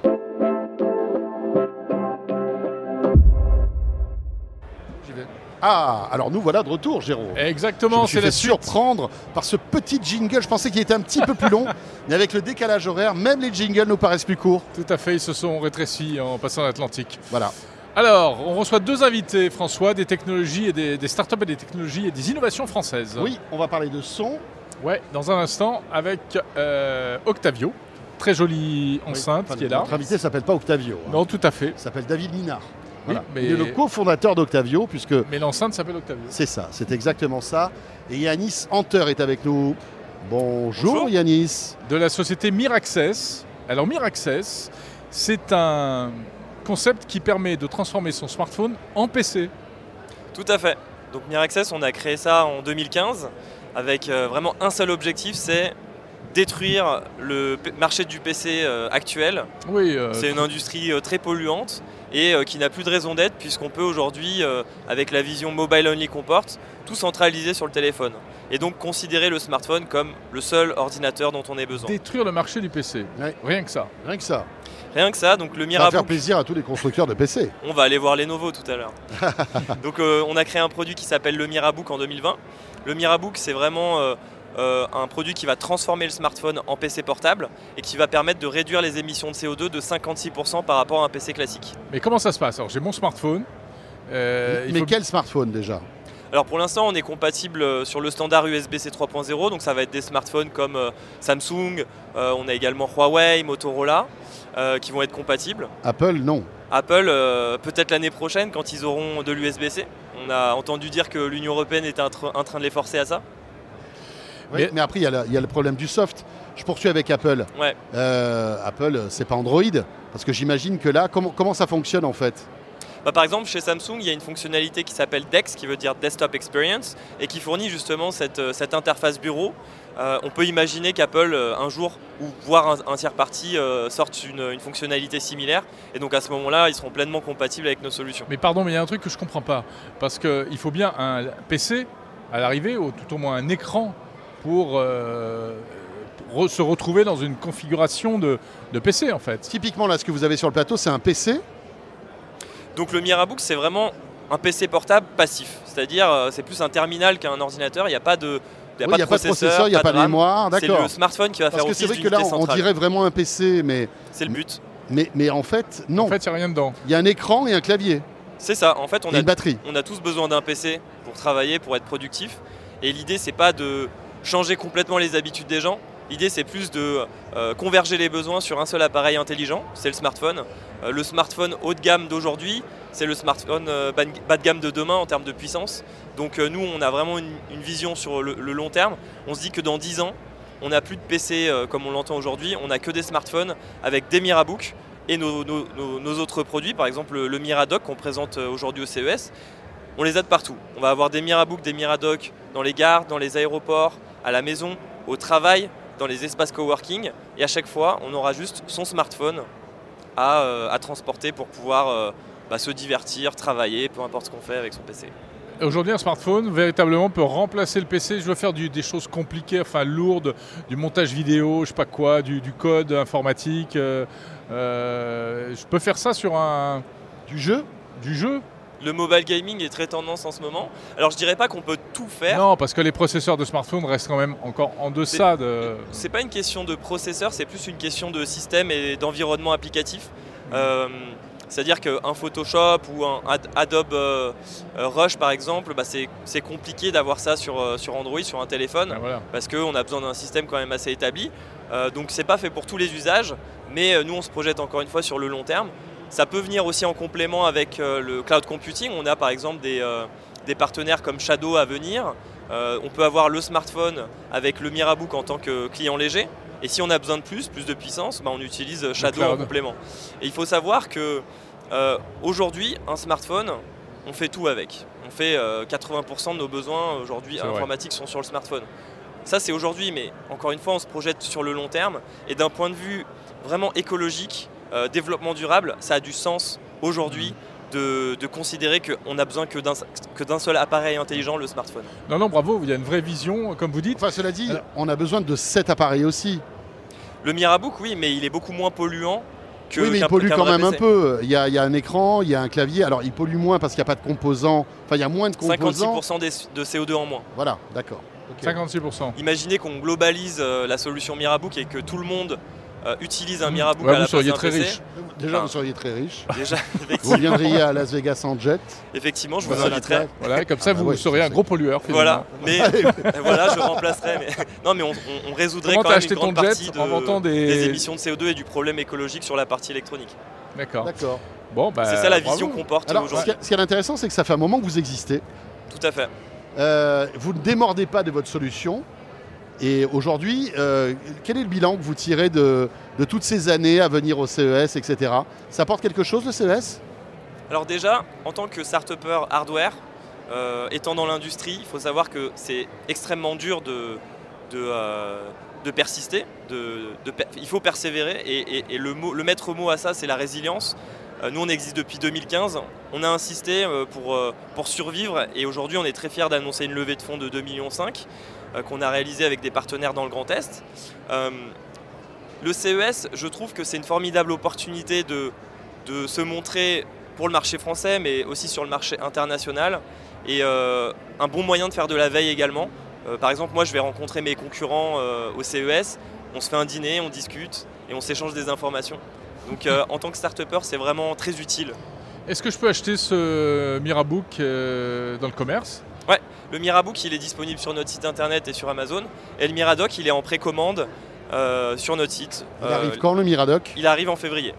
S2: Ah, alors nous voilà de retour, Jérôme.
S1: exactement, c'est la suite.
S2: surprendre par ce petit jingle. Je pensais qu'il était un petit peu plus long, <laughs> mais avec le décalage horaire, même les jingles nous paraissent plus courts.
S1: Tout à fait, ils se sont rétrécis en passant l'Atlantique.
S2: Voilà.
S1: Alors, on reçoit deux invités, François, des technologies et des, des startups et des technologies et des innovations françaises.
S2: Oui, on va parler de son.
S1: Ouais, dans un instant, avec euh, Octavio, très jolie enceinte
S2: Enfin,
S1: qui est là.
S2: Notre invité s'appelle pas Octavio. hein.
S1: Non, tout à fait.
S2: Il s'appelle David Minard.
S1: Oui, mais-
S2: Il est le cofondateur d'Octavio, puisque
S1: Mais l'enceinte s'appelle Octavio.
S2: c'est ça, c'est exactement ça. Et Yanis Hunter est avec nous. Bonjour,
S4: Bonjour.
S2: Yanis.
S1: De la société Miraccess. Alors Miraccess, c'est un concept qui permet de transformer son smartphone en PC.
S4: Tout à fait. Donc Miraccess, on a créé ça en 2015 avec euh, vraiment un seul objectif, c'est détruire le marché du PC euh, actuel.
S1: Oui, euh,
S4: C'est une industrie euh, très polluante et euh, qui n'a plus de raison d'être puisqu'on peut aujourd'hui, euh, avec la vision mobile only qu'on porte, tout centraliser sur le téléphone. Et donc considérer le smartphone comme le seul ordinateur dont on ait besoin.
S1: détruire le marché du PC.
S2: Ouais.
S1: Rien que ça.
S2: Rien que ça.
S4: Rien que ça, donc le
S2: Ça va
S4: Mirabook
S2: faire plaisir à tous les constructeurs de PC.
S4: On va aller voir Lenovo tout à l'heure. <laughs> Donc euh, on a créé un produit qui s'appelle le Mirabook en 2020. Le Mirabook c'est vraiment euh, euh, un produit qui va transformer le smartphone en PC portable et qui va permettre de réduire les émissions de CO2 de 56% par rapport à un PC classique.
S1: Mais comment ça se passe? Alors j'ai mon smartphone. Euh, il
S2: Mais
S1: faut-
S2: quel smartphone déjà?
S4: Alors pour l'instant, on est compatible euh, sur le standard USB-C 3.0, donc ça va être des smartphones comme euh, Samsung, euh, on a également Huawei, Motorola, euh, qui vont être compatibles.
S2: Apple, non.
S4: Apple, euh, peut-être l'année prochaine, quand ils auront de l'USB-C. On a entendu dire que l'Union Européenne était en train de les forcer à ça.
S2: Oui,
S1: Mais-
S2: mais... après, il y, a le- il y a le problème du soft. Je poursuis avec Apple.
S4: Ouais.
S2: Euh, Apple, c'est pas Android Parce que j'imagine que là, comment, comment ça fonctionne en fait?
S4: Bah, par exemple, chez Samsung, il y a une fonctionnalité qui s'appelle DeX, qui veut dire Desktop Experience, et qui fournit justement cette, euh, cette interface bureau. Euh, on peut imaginer qu'Apple, euh, un jour, ou voire un, un tiers parti, euh, sorte une, une fonctionnalité similaire. Et donc à ce moment-là, ils seront pleinement compatibles avec nos solutions.
S1: Mais pardon, mais il y a un truc que je comprends pas. Parce qu'il faut bien un PC à l'arrivée, ou tout au moins un écran, pour, euh, se retrouver dans une configuration de, de PC en fait.
S2: Typiquement, là, ce que vous avez sur le plateau, c'est un PC.
S4: Donc le Mirabook, c'est vraiment un PC portable passif. C'est-à-dire, euh, c'est plus un terminal qu'un ordinateur. Il n'y a pas de, il y a
S2: Oui,
S4: pas
S2: Il n'y a
S4: de
S2: pas de processeur, il n'y a pas de
S4: RAM.
S2: mémoire.
S4: C'est
S2: D'accord.
S4: le smartphone qui va
S2: Parce
S4: faire
S2: que c'est vrai que là, on dirait vraiment un PC, mais,
S4: C'est le but.
S2: mais, mais en fait, non.
S1: En fait, il n'y a rien dedans.
S2: Il y a un écran et un clavier
S4: C'est ça. En fait, on
S2: et
S4: a
S2: une batterie.
S4: on a tous besoin d'un PC pour travailler, pour être productif. Et l'idée, c'est pas de changer complètement les habitudes des gens. L'idée, c'est plus de euh, converger les besoins sur un seul appareil intelligent, c'est le smartphone. Euh, le smartphone haut de gamme d'aujourd'hui, c'est le smartphone euh, bas de gamme de demain en termes de puissance. Donc nous, on a vraiment une, vision sur le, long terme. On se dit que dans 10 ans, on n'a plus de PC comme on l'entend aujourd'hui, on n'a que des smartphones avec des Mirabook et nos, autres produits, par exemple le, le Miradoc qu'on présente aujourd'hui au CES, on les a de partout. On va avoir des Mirabook, des Miradoc dans les gares, dans les aéroports, à la maison, au travail, dans les espaces coworking. Et à chaque fois, on aura juste son smartphone à, euh, transporter pour pouvoir euh, bah, se divertir, travailler, peu importe ce qu'on fait avec son PC.
S1: Aujourd'hui, un smartphone véritablement peut remplacer le PC. Je veux faire des choses compliquées, enfin lourdes, du montage vidéo, je sais pas quoi, du, code informatique. euh, je peux faire ça sur un
S2: Du jeu
S1: du jeu
S4: Le mobile gaming est très tendance en ce moment. Alors je dirais pas qu'on peut tout faire.
S1: Non, parce que les processeurs de smartphone restent quand même encore en deçà de.
S4: C'est pas une question de processeur, c'est plus une question de système et d'environnement applicatif. Euh, C'est-à-dire qu'un Photoshop ou un Ad- Adobe euh, euh, Rush par exemple, bah, c'est compliqué d'avoir ça sur, euh, sur Android, sur un téléphone,
S1: Ben voilà.
S4: parce qu'on a besoin d'un système quand même assez établi. Euh, donc c'est pas fait pour tous les usages, mais nous on se projette encore une fois sur le long terme. Ça peut venir aussi en complément avec euh, le cloud computing. On a par exemple des, euh, des partenaires comme Shadow à venir. Euh, on peut avoir le smartphone avec le Mirabook en tant que client léger. Et si on a besoin de plus, plus de puissance, bah, on utilise Shadow en complément. Et il faut savoir que euh, aujourd'hui, un smartphone, on fait tout avec. On fait euh, 80% de nos besoins aujourd'hui
S1: vrai.
S4: informatiques sont sur le smartphone. Ça c'est aujourd'hui, mais encore une fois, on se projette sur le long terme. Et d'un point de vue vraiment écologique, euh, développement durable, ça a du sens aujourd'hui de, de considérer qu'on a besoin que d'un que d'un seul appareil intelligent, le smartphone.
S1: Non, non, bravo, il y a une vraie vision, comme vous dites.
S2: Enfin, cela dit,
S1: Alors-
S2: on a besoin de cet appareil aussi.
S4: Le Mirabook, oui, mais il est beaucoup moins polluant que
S2: oui, mais il pollue quand même un peu. Il y, a, il y a un écran, il y a un clavier. Alors, il pollue moins parce qu'il n'y a pas de composants. Enfin, il y a moins de composants.
S4: 56% des- de CO2 en moins.
S2: Voilà, d'accord. Ok.
S1: 56%.
S4: Imaginez qu'on globalise euh, la solution Mirabook et que tout le monde euh, utilise un Mirabook
S1: Ouais,
S4: à la
S1: vous seriez
S4: place
S1: très
S4: PC.
S1: riche.
S2: Déjà,
S4: Enfin,
S2: vous seriez très riche.
S4: Déjà,
S2: Vous viendriez à Las Vegas en jet.
S4: effectivement, je vous
S2: Voilà,
S4: inviterai.
S1: Voilà, comme ça,
S2: Ah bah
S1: vous
S2: ouais,
S1: serez
S2: je
S1: un
S2: sais.
S1: gros pollueur. finalement.
S4: Voilà, mais euh, voilà, je remplacerai. Mais... <laughs> Non, mais on, on- on résoudrait
S1: Comment
S4: quand même
S1: acheté
S4: une
S1: ton
S4: grande partie
S1: jet
S4: de-
S1: en inventant des...
S4: des émissions de CO2 et du problème écologique sur la partie électronique.
S1: D'accord.
S2: D'accord.
S1: Bon, bah,
S4: C'est ça la vision qu'on porte
S2: Alors, ce qui
S4: aujourd'hui.
S2: est- ce qui est intéressant, c'est que ça fait un moment que vous existez.
S4: Tout à fait.
S2: Euh, vous ne démordez pas de votre solution. Et aujourd'hui, euh, quel est le bilan que vous tirez de, toutes ces années à venir au CES, etc. Ça apporte quelque chose le CES
S4: Alors déjà, en tant que start-upper hardware, euh, étant dans l'industrie, il faut savoir que c'est extrêmement dur de, de, euh, persister. Il faut persévérer et, le, maître mot à ça, c'est la résilience. Nous, on existe depuis 2015. On a insisté pour, pour survivre et aujourd'hui, on est très fiers d'annoncer une levée de fonds de 2,5 millions qu'on a réalisée avec des partenaires dans le Grand Est. Euh, le CES, je trouve que c'est une formidable opportunité de, de se montrer pour le marché français, mais aussi sur le marché international. Et euh, un bon moyen de faire de la veille également. Euh, par exemple, moi, je vais rencontrer mes concurrents euh, au CES. On se fait un dîner, on discute et on s'échange des informations. Donc, euh, en tant que start-upper, c'est vraiment très utile.
S1: Est-ce que je peux acheter ce Mirabook euh, dans le commerce?
S4: Le Mirabook, il est disponible sur notre site internet et sur Amazon. Et le Miradoc, il est en précommande euh, sur notre site.
S2: Il
S4: Euh,
S2: arrive quand le Miradoc?
S4: Il arrive en février.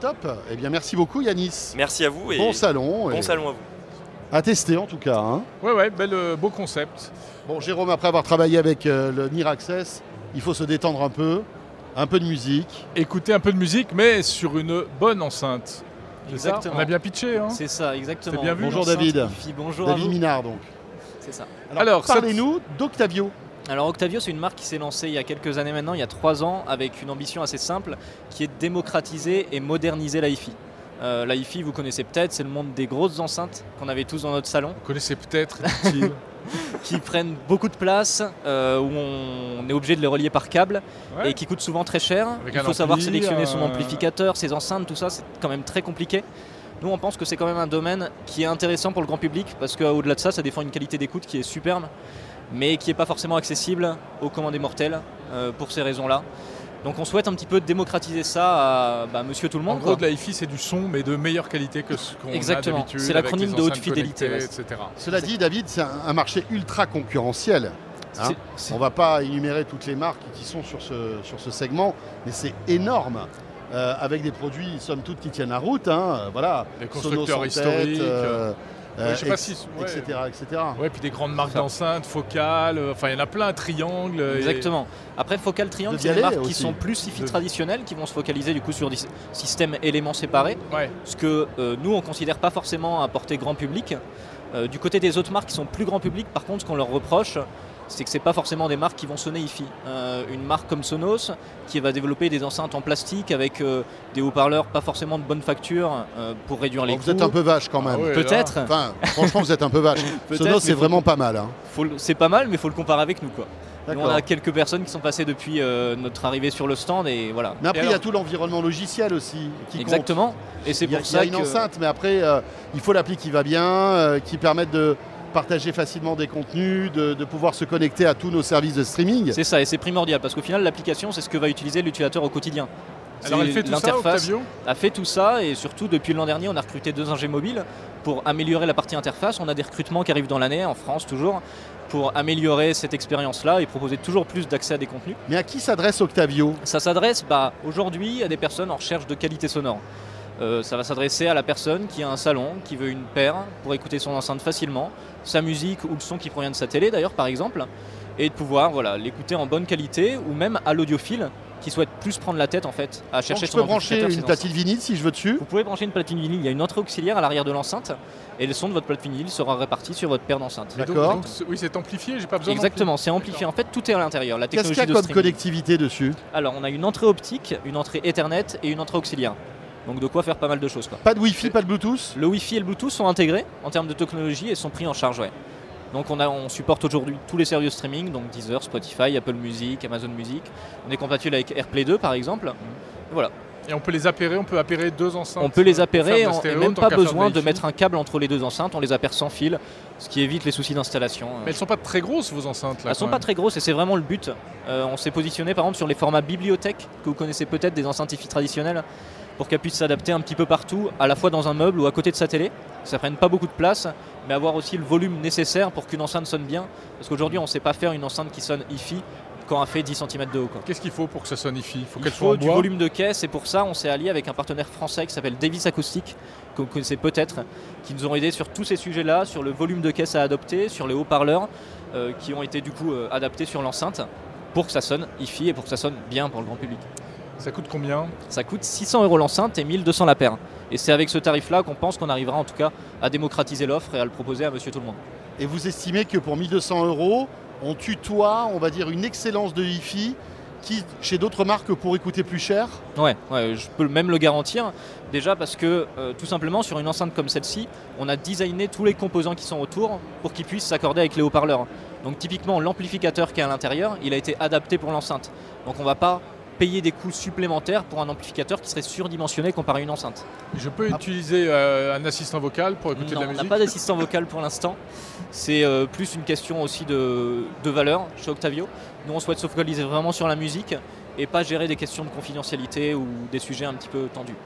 S2: Top. Eh bien, merci beaucoup Yanis.
S4: Merci à vous et
S2: Bon salon. et
S4: bon salon à vous.
S2: À tester en tout cas. hein.
S1: Ouais, ouais, bel, euh, beau concept.
S2: Bon, Jérôme, après avoir travaillé avec euh, le Miraccess, il faut se détendre un peu. Un peu de musique.
S1: Écouter un peu de musique, mais sur une bonne enceinte. Ça?
S5: Exactement.
S1: On a bien pitché, hein?
S5: C'est ça, exactement.
S1: C'est bien vu.
S2: Bonjour David.
S5: bonjour
S2: David. Minard donc.
S5: C'est ça.
S1: Alors,
S2: parlez-nous d'Octavio.
S5: Alors Octavio, c'est une marque qui s'est lancée il y a quelques années maintenant, il y a trois ans, avec une ambition assez simple, qui est de démocratiser et moderniser la hi-fi. Euh, la hi-fi, vous connaissez peut-être, c'est le monde des grosses enceintes qu'on avait tous dans notre salon,
S1: Vous connaissez peut-être, <laughs>
S5: qui prennent beaucoup de place, euh, où on est obligé de les relier par câble
S1: Ouais.
S5: et qui coûtent souvent très cher.
S1: Avec
S5: Il faut savoir sélectionner son
S1: un-
S5: amplificateur, ses enceintes, tout ça, c'est quand même très compliqué. Nous, on pense que c'est quand même un domaine qui est intéressant pour le grand public parce qu'au-delà de ça, ça défend une qualité d'écoute qui est superbe, mais qui n'est pas forcément accessible aux commandés mortels euh, pour ces raisons-là. Donc, on souhaite un petit peu démocratiser ça à bah, monsieur tout le
S1: En
S5: monde.
S1: gros,
S5: quoi.
S1: de la hi-fi, c'est du son, mais de meilleure qualité que ce qu'on a
S5: Exactement.
S1: d'habitude.
S5: C'est l'acronyme de haute fidélité, ouais.
S1: etc.
S2: Cela dit, David, c'est un, marché ultra concurrentiel. hein. On va pas énumérer toutes les marques qui sont sur ce, sur ce segment, mais c'est énorme. Euh, avec des produits, somme toute, qui tiennent la route. hein. Voilà.
S1: Les
S2: Sonos
S1: constructeurs
S2: tête,
S1: historiques.
S2: euh,
S1: Ouais, je sais pas
S2: ex-
S1: si- ouais.
S2: etc., etc.
S1: Ouais, puis des grandes marques d'enceintes, focales, euh, enfin il y en a plein, triangles. et-
S5: Exactement. Après, Focal Triangle,
S2: De
S5: c'est des marques qui sont plus hi-fi
S1: De-
S5: traditionnelles, qui vont se focaliser du coup sur des sy- systèmes éléments séparés.
S1: Ouais.
S5: ce que euh, nous on considère pas forcément à portée grand public. Euh, du côté des autres marques qui sont plus grand public, par contre, ce qu'on leur reproche, c'est que c'est pas forcément des marques qui vont sonner hi-fi. Euh, une marque comme Sonos qui va développer des enceintes en plastique avec euh, des haut-parleurs pas forcément de bonne facture euh, pour réduire les
S2: Oh,
S5: coûts.
S2: vous êtes un peu vache quand
S1: Ah
S2: même.
S1: ouais,
S5: Peut-être.
S2: Enfin, franchement, vous êtes un peu vache. <laughs> Sonos, c'est vraiment pas mal. hein.
S5: C'est pas mal, mais faut le comparer avec nous quoi. Nous, on a quelques personnes qui sont passées depuis euh, notre arrivée sur le stand et voilà.
S2: Mais après, il y a tout l'environnement logiciel aussi qui compte.
S5: Exactement. Et c'est
S2: Il y a,
S5: pour
S2: il y a
S5: ça
S2: une
S5: que
S2: enceinte, mais après, euh, il faut l'appli qui va bien, euh, qui permette de partager facilement des contenus, de, de pouvoir se connecter à tous nos services de streaming.
S5: c'est ça et c'est primordial parce qu'au final l'application c'est ce que va utiliser l'utilisateur au quotidien.
S1: Alors elle fait tout ça,
S5: l'interface.
S1: Octavio?
S5: a fait tout ça et surtout depuis l'an dernier on a recruté deux ingés mobiles pour améliorer la partie interface. On a des recrutements qui arrivent dans l'année en France toujours pour améliorer cette expérience là et proposer toujours plus d'accès à des contenus.
S2: Mais à qui s'adresse Octavio?
S5: Ça s'adresse bah, aujourd'hui à des personnes en recherche de qualité sonore. Euh, ça va s'adresser à la personne qui a un salon, qui veut une paire pour écouter son enceinte facilement, sa musique ou le son qui provient de sa télé d'ailleurs par exemple, et de pouvoir voilà, l'écouter en bonne qualité ou même à l'audiophile qui souhaite plus prendre la tête en fait à
S2: Donc,
S5: chercher
S2: Je
S5: son
S2: peux brancher une platine vinyle si je veux dessus?
S5: Vous pouvez brancher une platine vinyle, il y a une entrée auxiliaire à l'arrière de l'enceinte et le son de votre platine vinyle sera réparti sur votre paire d'enceintes.
S1: Donc-
S2: D'accord.
S1: donc, c'est- oui, c'est amplifié, j'ai pas besoin
S5: Exactement, c'est amplifié. En fait, tout est à l'intérieur. La
S2: Qu'est-ce
S5: technologie
S2: qu'il y a
S5: de
S2: comme
S5: streaming.
S2: connectivité dessus?
S5: Alors, on a une entrée optique, une entrée Ethernet et une entrée auxiliaire. Donc, de quoi faire pas mal de choses. Quoi.
S2: Pas de Wi-Fi, pas de Bluetooth?
S5: Le Wi-Fi et le Bluetooth sont intégrés en termes de technologie et sont pris en charge. Ouais. Donc, on, a, on supporte aujourd'hui tous les services streaming, donc Deezer, Spotify, Apple Music, Amazon Music. On est compatible avec AirPlay 2 par exemple. Voilà.
S1: Et on peut les appairer, on peut appairer deux enceintes.
S5: On peut les
S1: euh,
S5: appairer on-
S1: stéréo,
S5: même pas besoin de mettre un câble entre les deux enceintes, on les appelle sans fil, ce qui évite les soucis d'installation.
S1: Mais elles sont pas très grosses vos enceintes là.
S5: Elles sont pas très grosses et c'est vraiment le but. Euh, on s'est positionné par exemple sur les formats bibliothèque que vous connaissez peut-être des enceintes hi-fi traditionnelles pour qu'elles puissent s'adapter un petit peu partout, à la fois dans un meuble ou à côté de sa télé. Ça prenne pas beaucoup de place, mais avoir aussi le volume nécessaire pour qu'une enceinte sonne bien. Parce qu'aujourd'hui on sait pas faire une enceinte qui sonne hi-fi quand elle fait 10 cm de haut.
S1: Qu'est-ce qu'il faut pour que ça sonne hi-fi? Il faut
S5: Il
S1: qu'elle
S5: du
S1: bois?
S5: volume de caisse et pour ça on s'est allié avec un partenaire français qui s'appelle Davis Acoustic, que vous connaissez peut-être, qui nous ont aidé sur tous ces sujets-là, sur le volume de caisse à adopter, sur les haut-parleurs euh, qui ont été du coup euh, adaptés sur l'enceinte pour que ça sonne hi-fi et pour que ça sonne bien pour le grand public.
S1: Ça coûte combien
S5: Ça coûte 600 euros l'enceinte et 1200 la paire. Et c'est avec ce tarif-là qu'on pense qu'on arrivera en tout cas à démocratiser l'offre et à le proposer à monsieur tout le monde.
S2: Et vous estimez que pour 1200 euros, on tutoie, on va dire, une excellence de Hi-Fi qui, chez d'autres marques, pourrait coûter plus cher?
S5: Ouais, ouais, je peux même le garantir. Déjà parce que euh, tout simplement sur une enceinte comme celle-ci, on a designé tous les composants qui sont autour pour qu'ils puissent s'accorder avec les haut-parleurs. Donc typiquement l'amplificateur qui est à l'intérieur, il a été adapté pour l'enceinte. Donc on va pas payer des coûts supplémentaires pour un amplificateur qui serait surdimensionné comparé à une enceinte.
S1: Je peux utiliser euh, un assistant vocal pour écouter
S5: Non,
S1: de la
S5: on n'a
S1: musique
S5: pas d'assistant vocal pour l'instant. C'est euh, plus une question aussi de, de valeur chez Octavio. Nous, on souhaite se focaliser vraiment sur la musique et pas gérer des questions de confidentialité ou des sujets un petit peu tendus.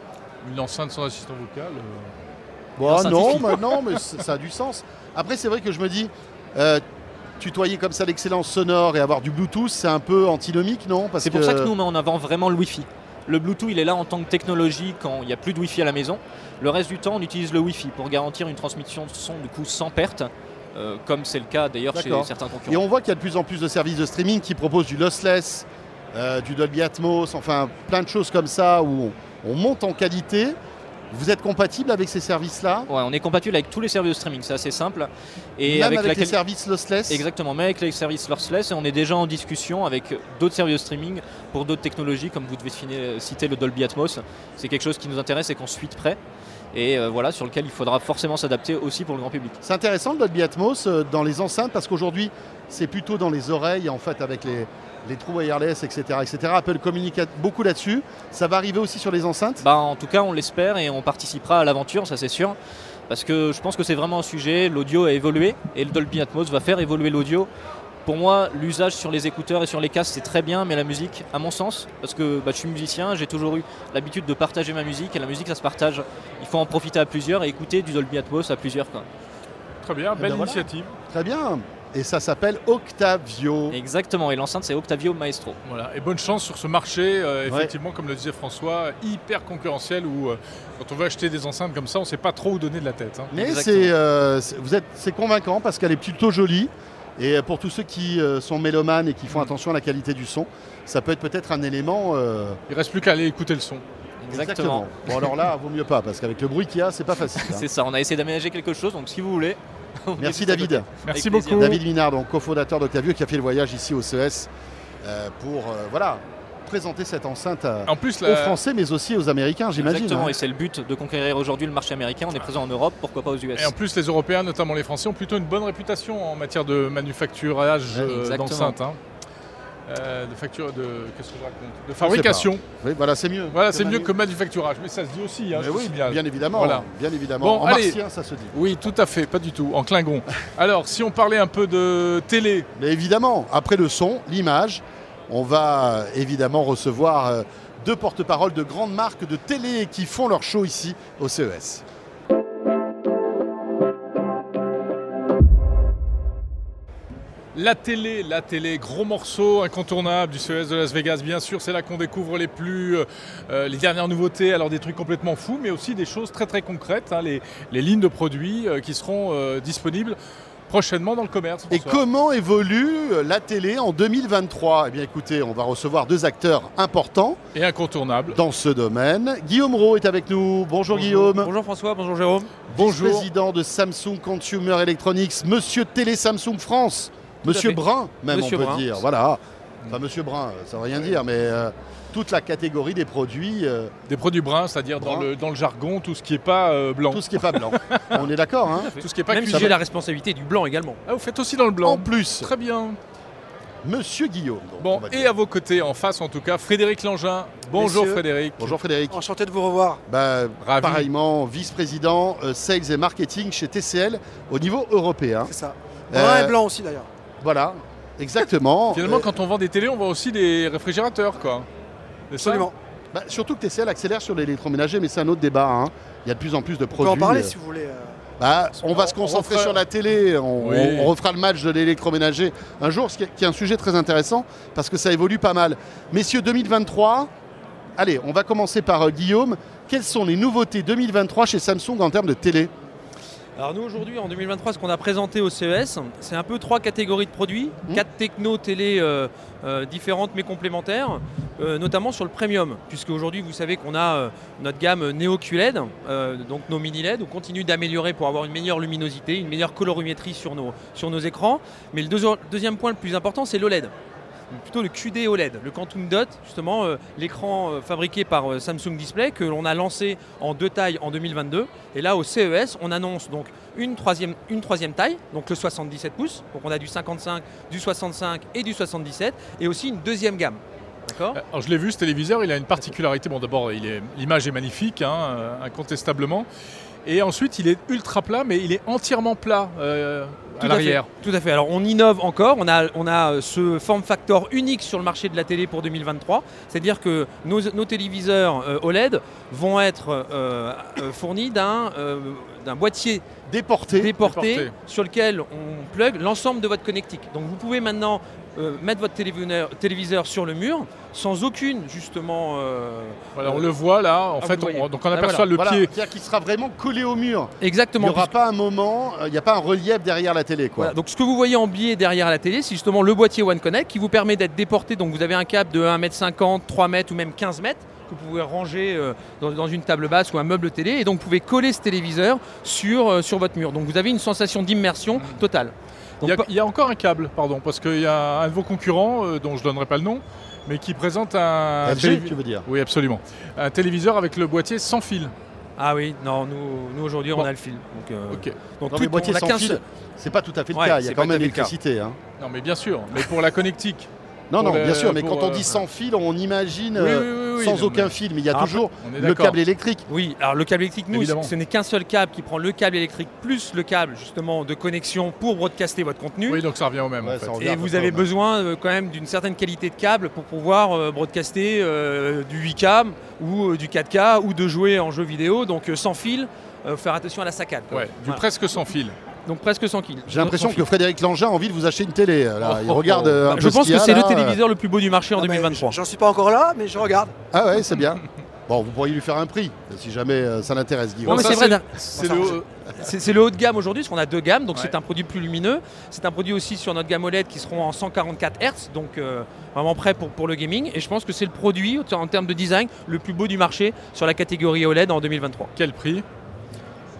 S1: Une enceinte sans assistant vocal. euh,
S2: Bon, non, mais, non, mais ça a du sens. Après, c'est vrai que je me dis, euh, tutoyer comme ça l'excellence sonore et avoir du Bluetooth, c'est un peu antinomique, non?
S5: C'est pour ça que nous on avant vraiment le Wi-Fi. Le Bluetooth il est là en tant que technologie quand il n'y a plus de Wi-Fi à la maison. Le reste du temps on utilise le Wi-Fi pour garantir une transmission de son du coup sans perte, euh, comme c'est le cas d'ailleurs chez certains
S2: Et
S5: concurrents.
S2: on voit qu'il y a de plus en plus de services de streaming qui proposent du lossless, euh, du Dolby Atmos, enfin plein de choses comme ça où on, on monte en qualité. Vous êtes compatible avec ces services-là?
S5: Ouais, on est compatible avec tous les services de streaming, c'est assez simple. Et
S2: Même
S5: avec,
S2: avec,
S5: la
S2: les services lossless?
S5: Exactement, mais avec les services lossless, et on est déjà en discussion avec d'autres services de streaming pour d'autres technologies, comme vous devez finir- citer le Dolby Atmos. C'est quelque chose qui nous intéresse et qu'on suit de près. Et euh, voilà, sur lequel il faudra forcément s'adapter aussi pour le grand public.
S2: C'est intéressant le Dolby Atmos euh, dans les enceintes parce qu'aujourd'hui c'est plutôt dans les oreilles en fait avec les, les trous wireless etc, etc. Apple communique beaucoup là-dessus. Ça va arriver aussi sur les enceintes?
S5: Bah, en tout cas, on l'espère et on participera à l'aventure, ça c'est sûr. Parce que je pense que c'est vraiment un sujet, l'audio a évolué et le Dolby Atmos va faire évoluer l'audio. Pour moi, l'usage sur les écouteurs et sur les casques, c'est très bien, mais la musique, à mon sens, parce que bah, je suis musicien, j'ai toujours eu l'habitude de partager ma musique, et la musique, ça se partage. Il faut en profiter à plusieurs et écouter du Dolby Atmos à plusieurs. Quoi.
S1: Très bien,
S2: Eh
S1: belle
S2: ben voilà.
S1: initiative.
S2: Très bien. Et ça s'appelle Octavio.
S5: Exactement, et l'enceinte, c'est Octavio Maestro.
S1: Voilà. Et bonne chance sur ce marché, euh,
S2: Ouais.
S1: effectivement, comme le disait François, hyper concurrentiel où euh, quand on veut acheter des enceintes comme ça, on ne sait pas trop où donner de la tête. hein.
S2: Mais c'est euh, c'est- vous êtes c'est convaincant parce qu'elle est plutôt jolie. Et pour tous ceux qui euh, sont mélomanes et qui font
S1: Mm.
S2: attention à la qualité du son, ça peut être peut-être un élément. euh,
S1: Il reste plus qu'à aller écouter le son.
S5: Exactement.
S2: Bon alors là, vaut mieux pas parce qu'avec le bruit qu'il y a, c'est pas <laughs> facile. hein.
S5: C'est ça, on a essayé d'aménager quelque chose, donc si vous voulez. <laughs>
S2: Merci David.
S1: Merci
S5: Avec plaisir.
S1: beaucoup.
S2: David Minard, donc cofondateur d'Octavio, qui a fait le voyage ici au CES euh, pour euh, voilà, présenter cette enceinte à-
S1: En plus,
S2: aux Français, mais aussi aux Américains, j'imagine.
S5: Exactement,
S2: hein.
S5: et c'est le but de conquérir aujourd'hui le marché américain. On est présent en Europe, pourquoi pas aux US.
S1: Et en plus, les Européens, notamment les Français, ont plutôt une bonne réputation en matière de manufacturage euh,
S5: exactement.
S1: d'enceintes. hein. Euh, de facture, de qu'est-ce que je raconte De fabrication.
S2: Oui, voilà, c'est mieux.
S1: Voilà, c'est mieux que manufacturage, mais ça se dit aussi. Hein,
S2: Mais oui, bien évidemment.
S1: Voilà.
S2: Bien évidemment.
S1: Bon,
S2: en
S1: allez.
S2: martien, ça se dit.
S1: Oui, tout à fait, pas du tout, en Klingon. <laughs> Alors, si on parlait un peu de télé,
S2: Mais évidemment, après le son, l'image, on va évidemment recevoir euh, deux porte-paroles de grandes marques de télé qui font leur show ici au CES.
S1: La télé, la télé, gros morceau incontournable du CES de Las Vegas, bien sûr, c'est là qu'on découvre les plus, euh, euh, les dernières nouveautés, alors des trucs complètement fous, mais aussi des choses très très concrètes, hein, les, les lignes de produits euh, qui seront euh, disponibles prochainement dans le commerce.
S2: Et comment évolue la télé en 2023 Eh bien écoutez, on va recevoir deux acteurs importants
S1: Et incontournable.
S2: dans ce domaine. Guillaume Rowe est avec nous. Bonjour, Guillaume.
S6: Bonjour François, bonjour Jérôme.
S1: Bonjour.
S2: Président de Samsung Consumer Electronics, Monsieur Télé Samsung France. Monsieur. Brun, même
S6: Monsieur
S2: on peut
S6: Brun.
S2: dire. Voilà. Enfin, Monsieur Brun, ça veut rien dire, mais euh, toute la catégorie des produits, euh,
S1: Des produits bruns, c'est-à-dire dans
S2: Brun.
S1: le, dans le jargon, tout ce qui n'est pas euh, blanc.
S2: tout ce qui n'est pas blanc. <laughs> on est d'accord, hein
S1: Tout ce qui n'est pas
S6: Même si j'ai la responsabilité du blanc également.
S1: Ah, vous faites aussi dans le
S2: En
S1: blanc.
S2: plus,
S1: Très bien.
S2: Monsieur Guillaume. donc,
S1: Bon,
S2: va
S1: et
S2: dire.
S1: à vos côtés, en face en tout cas, Frédéric Langin. Bonjour
S7: Messieurs.
S1: Frédéric.
S2: Bonjour Frédéric.
S7: Enchanté de vous revoir.
S2: Bah,
S1: Ravi.
S2: pareillement, vice-président euh, sales et marketing chez TCL au niveau européen.
S7: C'est ça.
S2: Euh,
S7: Brun et blanc aussi d'ailleurs.
S2: Voilà, exactement.
S1: Finalement,
S2: Euh,
S1: quand on vend des télés, on vend aussi des réfrigérateurs, quoi.
S7: Absolument.
S2: bah, surtout que TCL accélère sur l'électroménager, mais c'est un autre débat. hein. Il y a de plus en plus de
S7: On peut
S2: produits.
S7: en parler
S2: euh,
S7: si vous voulez. euh.
S2: Bah, on va
S1: On-
S2: se concentrer
S1: refera-
S2: sur la télé, on,
S1: Oui.
S2: on- on refera le match de l'électroménager un jour, ce qui est, qui est un sujet très intéressant parce que ça évolue pas mal. Messieurs, 2023, allez, on va commencer par euh, Guillaume. Quelles sont les nouveautés 2023 chez Samsung en termes de télé?
S6: Alors nous aujourd'hui en 2023 ce qu'on a présenté au CES c'est un peu trois catégories de produits,
S2: Mhm.
S6: quatre techno télé euh, euh, différentes mais complémentaires, euh, notamment sur le premium puisque aujourd'hui vous savez qu'on a notre gamme Neo QLED, donc nos mini LED, on continue d'améliorer pour avoir une meilleure luminosité, une meilleure colorimétrie sur nos, sur nos écrans, mais le deuxi- deuxième point le plus important c'est l'OLED. Plutôt le QD OLED, le Quantum Dot, justement euh, l'écran euh, fabriqué par euh, Samsung Display que l'on a lancé en deux tailles en 2022. Et là au CES, on annonce donc une troisième, taille, donc le 77 pouces. Donc on a du 55, du 65 et du 77, et aussi une deuxième gamme.
S1: Alors je l'ai vu, ce téléviseur, il a une particularité. Bon, d'abord, l'image est magnifique, hein, incontestablement. Et ensuite, il est ultra plat, mais il est entièrement plat euh,
S6: Tout
S1: à l'arrière.
S6: tout à fait. Alors on innove encore, on a, on a euh, ce form factor unique sur le marché de la télé pour 2023, c'est-à-dire que nos, nos téléviseurs euh, OLED vont être euh, fournis d'un d'un boîtier
S2: Déporté.
S6: déporté,
S1: déporté.
S6: sur lequel on plug l'ensemble de votre connectique. Donc vous pouvez maintenant euh, mettre votre téléviseur, téléviseur sur le mur sans aucune justement. euh,
S1: Voilà, on le voit là. En
S6: Ah,
S1: fait, on, donc on
S6: Ah,
S1: aperçoit le
S2: Voilà,
S1: pied.
S2: C'est-à-dire qu'il sera vraiment collé au mur. Il
S6: Exactement.
S2: n'y aura pas un moment, euh, il n'y a pas un relief derrière la télé. Quoi.
S6: Voilà, donc ce que vous voyez en biais derrière la télé, c'est justement le boîtier One Connect qui vous permet d'être déporté. Donc vous avez un câble de 1m50, 3 m ou même 15 mètres que vous pouvez ranger euh, dans, dans une table basse ou un meuble télé. Et donc vous pouvez coller ce téléviseur sur, euh, sur votre mur. Donc vous avez une sensation d'immersion totale.
S1: Il y, a,
S6: Donc,
S1: il y a encore un câble, pardon, parce qu'il y a un de vos concurrents, euh, dont je ne donnerai pas le nom, mais qui présente un,
S2: LG,
S1: télévi-
S2: tu veux dire?
S1: Oui, absolument. Un téléviseur avec le boîtier sans fil.
S6: Ah oui, non, nous, nous aujourd'hui on a le fil. Donc, euh,
S1: Ok.
S6: donc tout-
S2: les boîtiers sans fil, c'est pas tout à fait le
S6: Ouais,
S2: cas. Il y a quand même l'électricité. hein.
S1: Non, mais bien sûr. Mais pour la connectique.
S2: Non, non,
S1: le-
S2: bien sûr, mais
S1: pour,
S2: quand on dit sans fil, on imagine
S1: Oui, oui, oui, oui,
S2: sans aucun
S1: mais
S2: fil. Mais il y a
S6: Ah,
S2: toujours
S1: On est
S2: le câble électrique.
S6: Oui, alors le câble électrique, nous,
S1: Évidemment.
S6: ce n'est qu'un seul câble qui prend le câble électrique plus le câble justement de connexion pour broadcaster votre contenu.
S1: Oui, donc ça revient au même.
S2: Ouais,
S1: en fait.
S2: ça revient.
S6: Et vous avez
S2: même.
S6: besoin euh, quand même d'une certaine qualité de câble pour pouvoir euh, broadcaster euh, du 8K ou euh, du 4K ou de jouer en jeu vidéo. Donc euh, sans fil, euh, faire attention à la saccade. quoi.
S1: Ouais, du
S6: Voilà.
S1: presque sans fil.
S6: Donc presque sans fil.
S2: J'ai l'impression que. Frédéric Langin a envie de vous acheter une télé. Là. Il
S1: Oh, oh,
S2: regarde
S1: oh.
S2: euh, un
S6: Bah,
S2: peu
S6: je
S2: ce
S6: pense
S2: qu'il
S6: que c'est le
S2: euh.
S6: téléviseur le plus beau du marché en
S7: Non, mais
S6: 2023.
S7: J'en suis pas encore là, mais je regarde.
S2: Ah ouais, c'est bien. <laughs> Bon, vous pourriez lui faire un prix, si jamais euh, ça l'intéresse, Guillaume.
S6: Non, mais
S1: ça,
S6: c'est vrai,
S1: le.
S6: Haut de gamme aujourd'hui, parce qu'on a deux gammes, donc
S1: Ouais.
S6: c'est un produit plus lumineux. C'est un produit aussi sur notre gamme OLED qui seront en 144 Hz, donc euh, vraiment prêt pour, pour le gaming. Et je pense que c'est le produit, en termes de design, le plus beau du marché sur la catégorie OLED en 2023.
S1: Quel prix?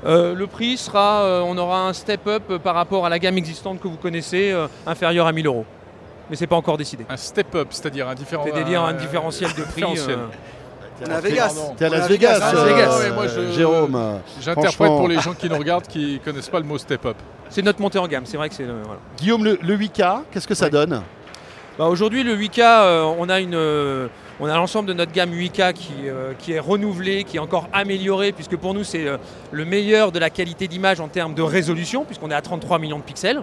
S6: Euh, le prix sera, euh, on aura un step-up par rapport à la gamme existante que vous connaissez, euh, inférieur à 1000 euros. Mais c'est pas encore décidé.
S1: Un step-up, c'est-à-dire un différent.
S6: C'est-à-dire un
S1: euh,
S6: différentiel de <laughs> prix. euh,
S7: à Vegas.
S2: T'es à
S7: On est
S2: Las Vegas,
S6: Las
S2: euh,
S6: Vegas.
S1: Ouais, moi, je-
S2: Jérôme.
S1: J'interprète
S2: Franchement.
S1: pour les gens qui nous regardent qui connaissent pas le mot step-up.
S6: c'est notre montée en gamme, c'est vrai que c'est. euh, voilà.
S2: Guillaume, le, le 8K, qu'est-ce que ça donne?
S6: Bah, Aujourd'hui, le 8K, euh, on a une, euh, on a l'ensemble de notre gamme 8K qui, euh, qui est renouvelée, qui est encore améliorée, puisque pour nous, c'est euh, le meilleur de la qualité d'image en termes de résolution, puisqu'on est à 33 millions de pixels.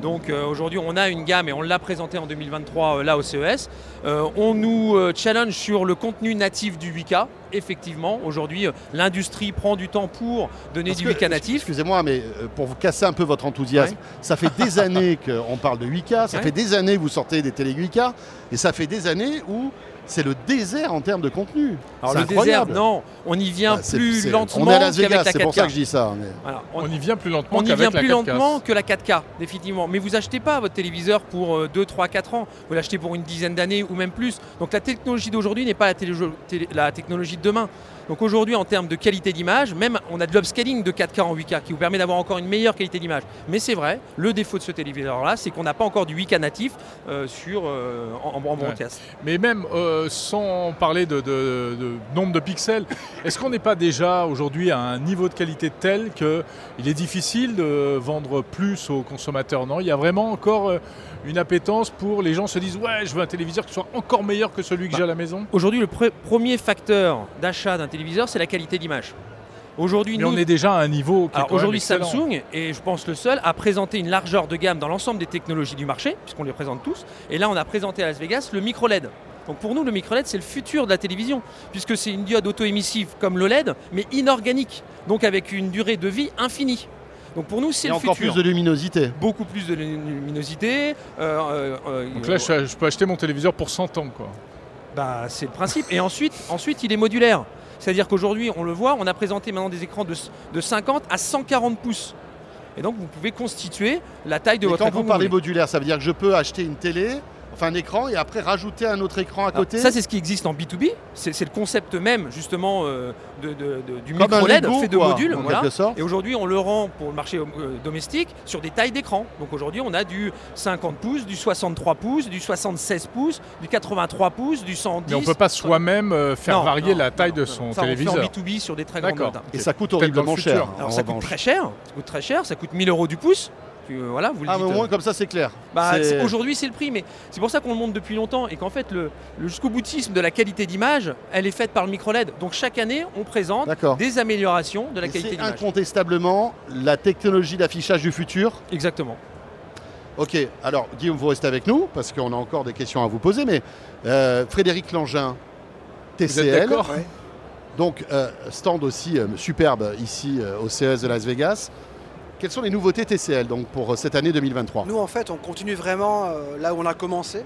S6: Donc euh, aujourd'hui, on a une gamme et on l'a présenté en 2023 euh, là au CES. On nous challenge sur le contenu natif du 8K. Effectivement, aujourd'hui, l'industrie prend du temps pour donner
S2: Parce
S6: du
S2: que,
S6: 8K natif.
S2: Excusez-moi, mais pour vous casser un peu votre enthousiasme, ça fait des années <laughs> qu'on parle de 8K, ça
S6: Ouais.
S2: fait des années que vous sortez des télé 8K, et ça fait des années où c'est le désert en termes de contenu.
S6: Alors
S2: C'est
S6: le désert, non, on y vient
S2: Ah,
S6: plus
S2: c'est-
S6: lentement
S2: On est à Las
S6: qu'avec
S2: Vegas,
S6: la
S2: c'est pour ça
S6: 4K.
S2: que je dis ça. mais-
S6: Voilà,
S1: On y vient plus lentement
S6: On y vient
S1: la
S6: plus
S1: 4K.
S6: lentement que la 4K, définitivement. Mais vous achetez pas votre téléviseur pour 2, 3, 4 ans. Vous l'achetez pour une dizaine d'années ou même plus. Donc la technologie d'aujourd'hui n'est pas la, télé- télé- la technologie de demain. Donc aujourd'hui, en termes de qualité d'image, même on a de l'upscaling de 4K en 8K qui vous permet d'avoir encore une meilleure qualité d'image. Mais c'est vrai, le défaut de ce téléviseur-là, c'est qu'on n'a pas encore du 8K natif euh, sur, euh, en, en broadcast.
S1: Mais même euh, sans parler de, de- de nombre de pixels, est-ce qu'on n'est pas déjà aujourd'hui à un niveau de qualité tel qu'il est difficile de vendre plus aux consommateurs? Non, il y a vraiment encore une appétence pour les gens se disent ouais, je veux un téléviseur qui soit encore meilleur que celui que
S6: Bah,
S1: j'ai à la maison.
S6: Aujourd'hui, le pre- premier facteur d'achat d'un téléviseur, c'est la qualité d'image. Aujourd'hui,
S1: Mais
S6: nous,
S1: on est déjà à un niveau
S6: aujourd'hui. Samsung est je pense le seul à présenter une largeur de gamme dans l'ensemble des technologies du marché, puisqu'on les présente tous. Et là on a présenté à Las Vegas le micro LED. Donc pour nous le micro LED c'est le futur de la télévision, puisque c'est une diode auto-émissive comme l'OLED, mais inorganique, donc avec une durée de vie infinie. Donc pour nous c'est le
S2: encore
S6: futur.
S2: plus de luminosité.
S6: Beaucoup plus de luminosité. euh, euh, euh,
S1: Donc là, je, je peux acheter mon téléviseur pour 100 ans. Quoi.
S6: bah, c'est le principe. Et ensuite, ensuite, il est modulaire. C'est-à-dire qu'aujourd'hui, on le voit, on a présenté maintenant des écrans de, de 50 à 140 pouces. Et donc, vous pouvez constituer la taille de
S2: Mais
S6: votre
S2: quand
S6: écran.
S2: vous
S6: que
S2: parlez modulaire, ça veut dire que je peux acheter une télé, enfin un écran, et après rajouter un autre écran à
S6: Alors,
S2: côté
S6: ça, c'est ce qui existe en B2B. C'est c'est le concept même, justement, euh, de, de- de- du
S2: Comme
S6: micro LED
S2: Lego,
S6: fait de
S2: quoi,
S6: modules. voilà. Et aujourd'hui, on le rend pour le marché euh, domestique sur des tailles d'écran. Donc aujourd'hui, on a du 50 pouces, du 63 pouces, du 76 pouces, du 83 pouces, du 110.
S1: Mais on ne peut pas soi-même euh, faire
S6: Non,
S1: varier
S6: non,
S1: la taille
S6: non,
S1: de son.
S6: Ça, on fait
S1: téléviseur.
S6: en B2B sur des très grandes
S1: D'accord.
S6: notes.
S2: Et ça coûte
S1: Peut-être dans le
S2: horriblement
S1: futur.
S2: cher.
S6: Alors
S2: en
S6: ça coûte
S2: revanche.
S6: très cher, ça coûte très cher, ça coûte 1000 euros du pouce. Puis, euh, voilà, vous le
S2: Ah, mais
S6: dites,
S2: au
S6: euh,
S2: moins, comme ça, c'est clair.
S6: bah,
S2: C'est-
S6: c'est- Aujourd'hui, c'est le prix, mais c'est pour ça qu'on le montre depuis longtemps et qu'en fait, le, le jusqu'au boutisme de la qualité d'image, elle est faite par le micro LED. Donc chaque année, on présente
S2: D'accord.
S6: des améliorations de la
S2: Et
S6: qualité
S2: C'est
S6: d'image.
S2: incontestablement la technologie d'affichage du futur.
S6: Exactement.
S2: Ok, alors Guillaume, vous restez avec nous parce qu'on a encore des questions à vous poser, mais euh, Frédéric Langin,
S1: Vous êtes
S2: TCL,
S1: d'accord?
S7: Ouais.
S2: donc euh, stand aussi euh, superbe ici euh, au CES de Las Vegas. Quelles sont les nouveautés TCL donc, pour euh, cette année 2023
S7: Nous, en fait, on continue vraiment euh, là où on a commencé,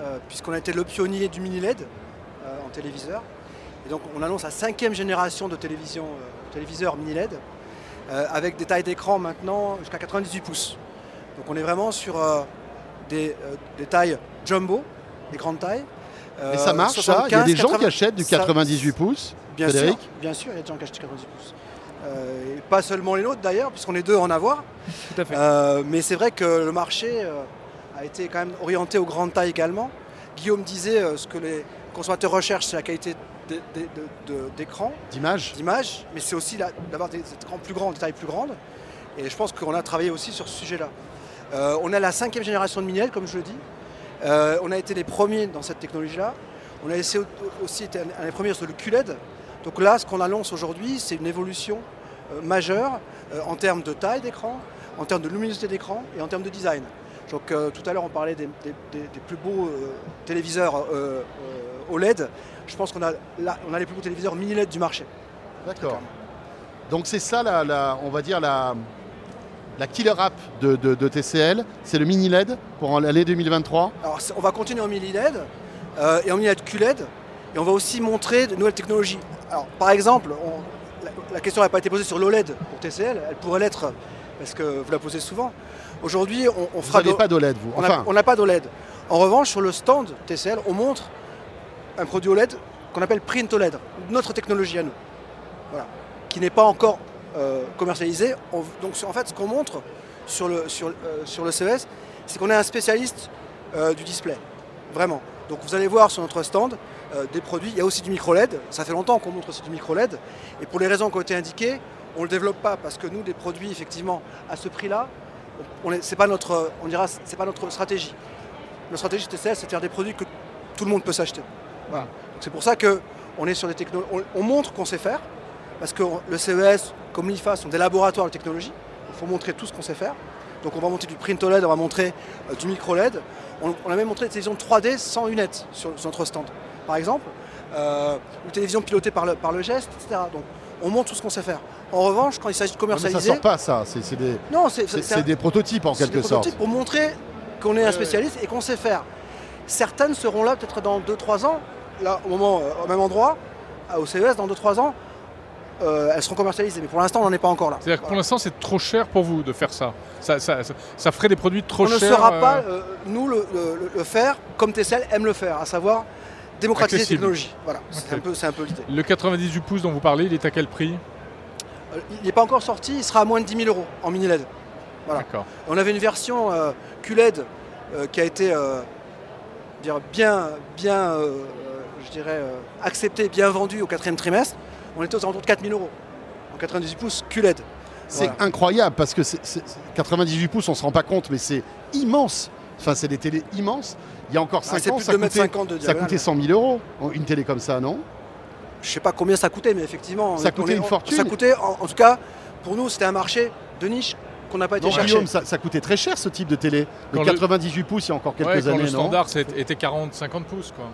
S7: euh, puisqu'on a été le pionnier du mini LED euh, en téléviseur. Et donc, on annonce la cinquième génération de télévision, téléviseurs mini LED, euh, avec des tailles d'écran maintenant jusqu'à 98 pouces. Donc, on est vraiment sur des, des tailles jumbo, des grandes tailles.
S2: Et ça marche ça? Il y a
S7: 75,
S2: des gens qui
S7: 80,
S2: achètent du
S7: ça-
S2: 98 pouces
S7: Bien
S2: Frédéric?
S7: sûr, bien sûr, il y a des gens qui achètent 98 pouces. Euh, et pas seulement les nôtres d'ailleurs, puisqu'on est deux à en avoir.
S6: Tout à fait.
S7: Euh, mais c'est vrai que le marché euh, a été quand même orienté aux grandes tailles également. Guillaume disait euh, ce que les consommateurs recherchent, c'est la qualité d'écran,
S2: d'image
S7: d'image, mais c'est aussi d'avoir des écrans plus grands, des tailles plus grandes. Et je pense qu'on a travaillé aussi sur ce sujet-là. Euh, on a la cinquième génération de mini comme je le dis. Euh, on a été les premiers dans cette technologie-là. On a aussi été un des premiers sur le QLED. Donc là, ce qu'on annonce aujourd'hui, c'est une évolution euh, majeure euh, en termes de taille d'écran, en termes de luminosité d'écran et en termes de design. Donc euh, tout à l'heure, on parlait des, des- des- des plus beaux euh, téléviseurs euh, OLED. Je pense qu'on a, là, on a les plus beaux téléviseurs mini LED du marché.
S2: D'accord. Donc c'est ça, la, la- on va dire, la, la killer app de, de- de TCL. C'est le mini LED pour l'année 2023.
S7: Alors, on va continuer en mini LED et en mini LED QLED et on va aussi montrer de nouvelles technologies. Alors, par exemple, on- la, la question n'a pas été posée sur l'OLED pour TCL, elle pourrait l'être parce que vous la posez souvent. Aujourd'hui, on, on
S2: Vous
S7: fera
S2: pas d'OLED, vous.
S7: on n'a
S2: Enfin,
S7: on n'a pas d'OLED. En revanche, sur le stand TCL, on montre un produit OLED qu'on appelle Print OLED, notre technologie à nous, voilà, qui n'est pas encore euh, commercialisée. On- donc, en fait, ce qu'on montre sur le, sur, euh, sur le CES, c'est qu'on est un spécialiste euh, du display, vraiment. Donc, vous allez voir sur notre stand euh, des produits. Il y a aussi du micro LED. Ça fait longtemps qu'on montre aussi du micro LED. Et pour les raisons qui ont été indiquées, on ne le développe pas parce que nous, des produits effectivement à ce prix-là, on est- c'est pas notre, on dira, c'est pas notre stratégie. Notre stratégie TCL, c'est de faire des produits que tout le monde peut s'acheter. C'est pour ça que on est sur des on, on montre qu'on sait faire, parce que le CES, comme l'IFA, sont des laboratoires de technologie. Il faut montrer tout ce qu'on sait faire. Donc on va montrer du print OLED, on va montrer euh, du micro LED. On, a même montré des télévisions 3D sans lunettes sur notre stand, par exemple. Euh, une télévision pilotée par le, par le geste, etc. Donc on montre tout ce qu'on sait faire. En revanche, quand il s'agit de
S2: non, mais ça
S7: commercialiser,
S2: sort pas, ça. C'est des,
S7: non, un-
S2: des prototypes en quelque
S7: des
S2: sorte.
S7: prototypes pour montrer qu'on est un spécialiste et qu'on sait faire. Certaines seront là peut-être dans 2-3 ans, là au moment, euh, au même endroit, à- au CES, dans 2-3 ans, euh, elles seront commercialisées. Mais pour l'instant, on n'en est pas encore là.
S1: C'est-à-dire que pour
S7: Voilà.
S1: l'instant, c'est trop cher pour vous de faire ça. Ça, ça, ça- ça ferait des produits trop
S7: On ne
S1: chers.
S7: saura
S1: euh,
S7: pas, euh, nous, le, le- le faire comme TCL aime le faire, à savoir démocratiser les technologies. Voilà, c'est un peu, c'est un peu l'idée.
S1: Le 98 pouces dont vous parlez, il est à quel prix?
S7: Euh, Il n'est pas encore sorti, il sera à moins de 10 000 euros en mini LED. Voilà. On avait une version euh, QLED euh, qui a été euh, dire bien, bien je dirais, euh, acceptée, bien vendue au quatrième trimestre. On était aux alentours de 4 000 euros en 98 pouces QLED.
S2: C'est
S7: Voilà.
S2: incroyable parce que c'est- c'est- c'est- 98 pouces, on se rend pas compte, mais c'est immense. Enfin, c'est des télés immenses. Il y a encore 5
S7: Ah,
S2: ans,
S7: plus
S2: ça
S7: de
S2: coûtait,
S7: 2,50 de
S2: ça
S7: diagonale.
S2: coûtait 100 000 euros, une télé comme ça, non?
S7: Je sais pas combien ça coûtait, mais effectivement,
S2: Ça coûtait une
S7: on-
S2: fortune.
S7: Ça coûtait, en, en tout cas, pour nous, c'était un marché de niche qu'on n'a pas été
S2: Non,
S7: chercher.
S2: Guillaume, ça, ça coûtait très cher ce type de télé.
S1: Quand
S2: Le
S1: le-
S2: 98 pouces, il y a encore quelques
S1: Ouais, quand
S2: années,
S1: le
S2: non?
S1: standard c'est- était 40-50 pouces. Quoi.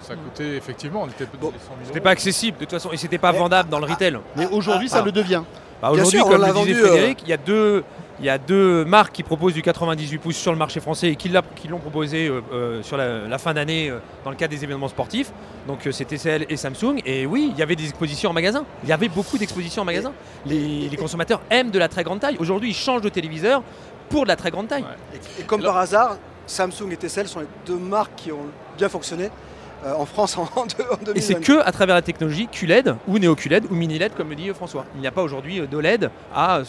S1: Ça coûtait effectivement, on était
S7: Bon,
S1: dans les 100 000
S6: C'était pas accessible de toute façon et c'était pas vendable dans le retail.
S2: Mais aujourd'hui, ça
S6: ah.
S2: le devient.
S6: Bah, Aujourd'hui, comme
S7: l'a
S6: le disait
S7: vendu, euh,
S6: Frédéric, il y a deux. Il y a deux marques qui proposent du 98 pouces sur le marché français et qui l'ont proposé euh, euh, sur la, la fin d'année euh, dans le cadre des événements sportifs. Donc euh, c'est TCL et Samsung. Et oui, il y avait des expositions en magasin. Il y avait beaucoup d'expositions en magasin. Les, les consommateurs aiment de la très grande taille. Aujourd'hui, ils changent de téléviseur pour de la très grande taille.
S1: Ouais.
S7: Et, et comme par hasard, Samsung et TCL sont les deux marques qui ont bien fonctionné euh, en France en, en
S6: Et c'est
S7: 2020.
S6: que à travers la technologie QLED ou NeoQLED ou mini LED comme le dit François. Il n'y a pas aujourd'hui d'OLED à, à- à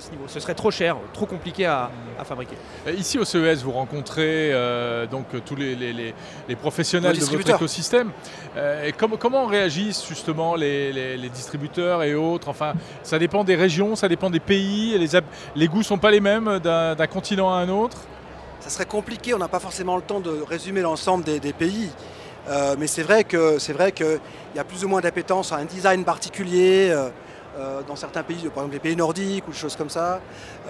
S6: ce niveau. Ce serait trop cher, trop compliqué à, à fabriquer.
S1: Euh, Ici au CES, vous rencontrez euh, donc euh, tous les, les- les- les professionnels de votre
S7: distributeurs.
S1: écosystème. Euh, et comment, comment réagissent justement les, les- les distributeurs et autres? Enfin, ça dépend des régions, ça dépend des pays. Les, goûts sont pas les mêmes d'un d'un continent à un autre?
S7: Ça serait compliqué, on n'a pas forcément le temps de résumer l'ensemble des, des pays. Euh, mais c'est vrai que c'est vrai qu'il y a plus ou moins d'appétence à un design particulier euh, euh, dans certains pays, par exemple les pays nordiques ou des choses comme ça.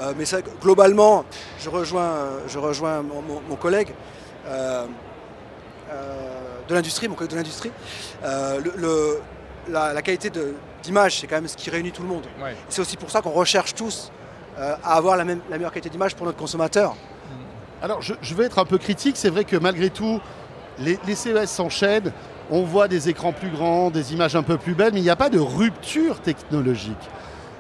S7: Euh, mais ça, globalement, je rejoins, je rejoins mon, mon- mon collègue de l'industrie, mon collègue de l'industrie. Le- le- la, la qualité d'image, c'est quand même ce qui réunit tout le monde.
S1: Ouais.
S7: C'est aussi pour ça qu'on recherche tous à avoir la, même, la meilleure qualité d'image pour notre consommateur.
S2: Alors, je, je vais être un peu critique. C'est vrai que malgré tout, les, les CES s'enchaînent. On voit des écrans plus grands, des images un peu plus belles, mais il n'y a pas de rupture technologique.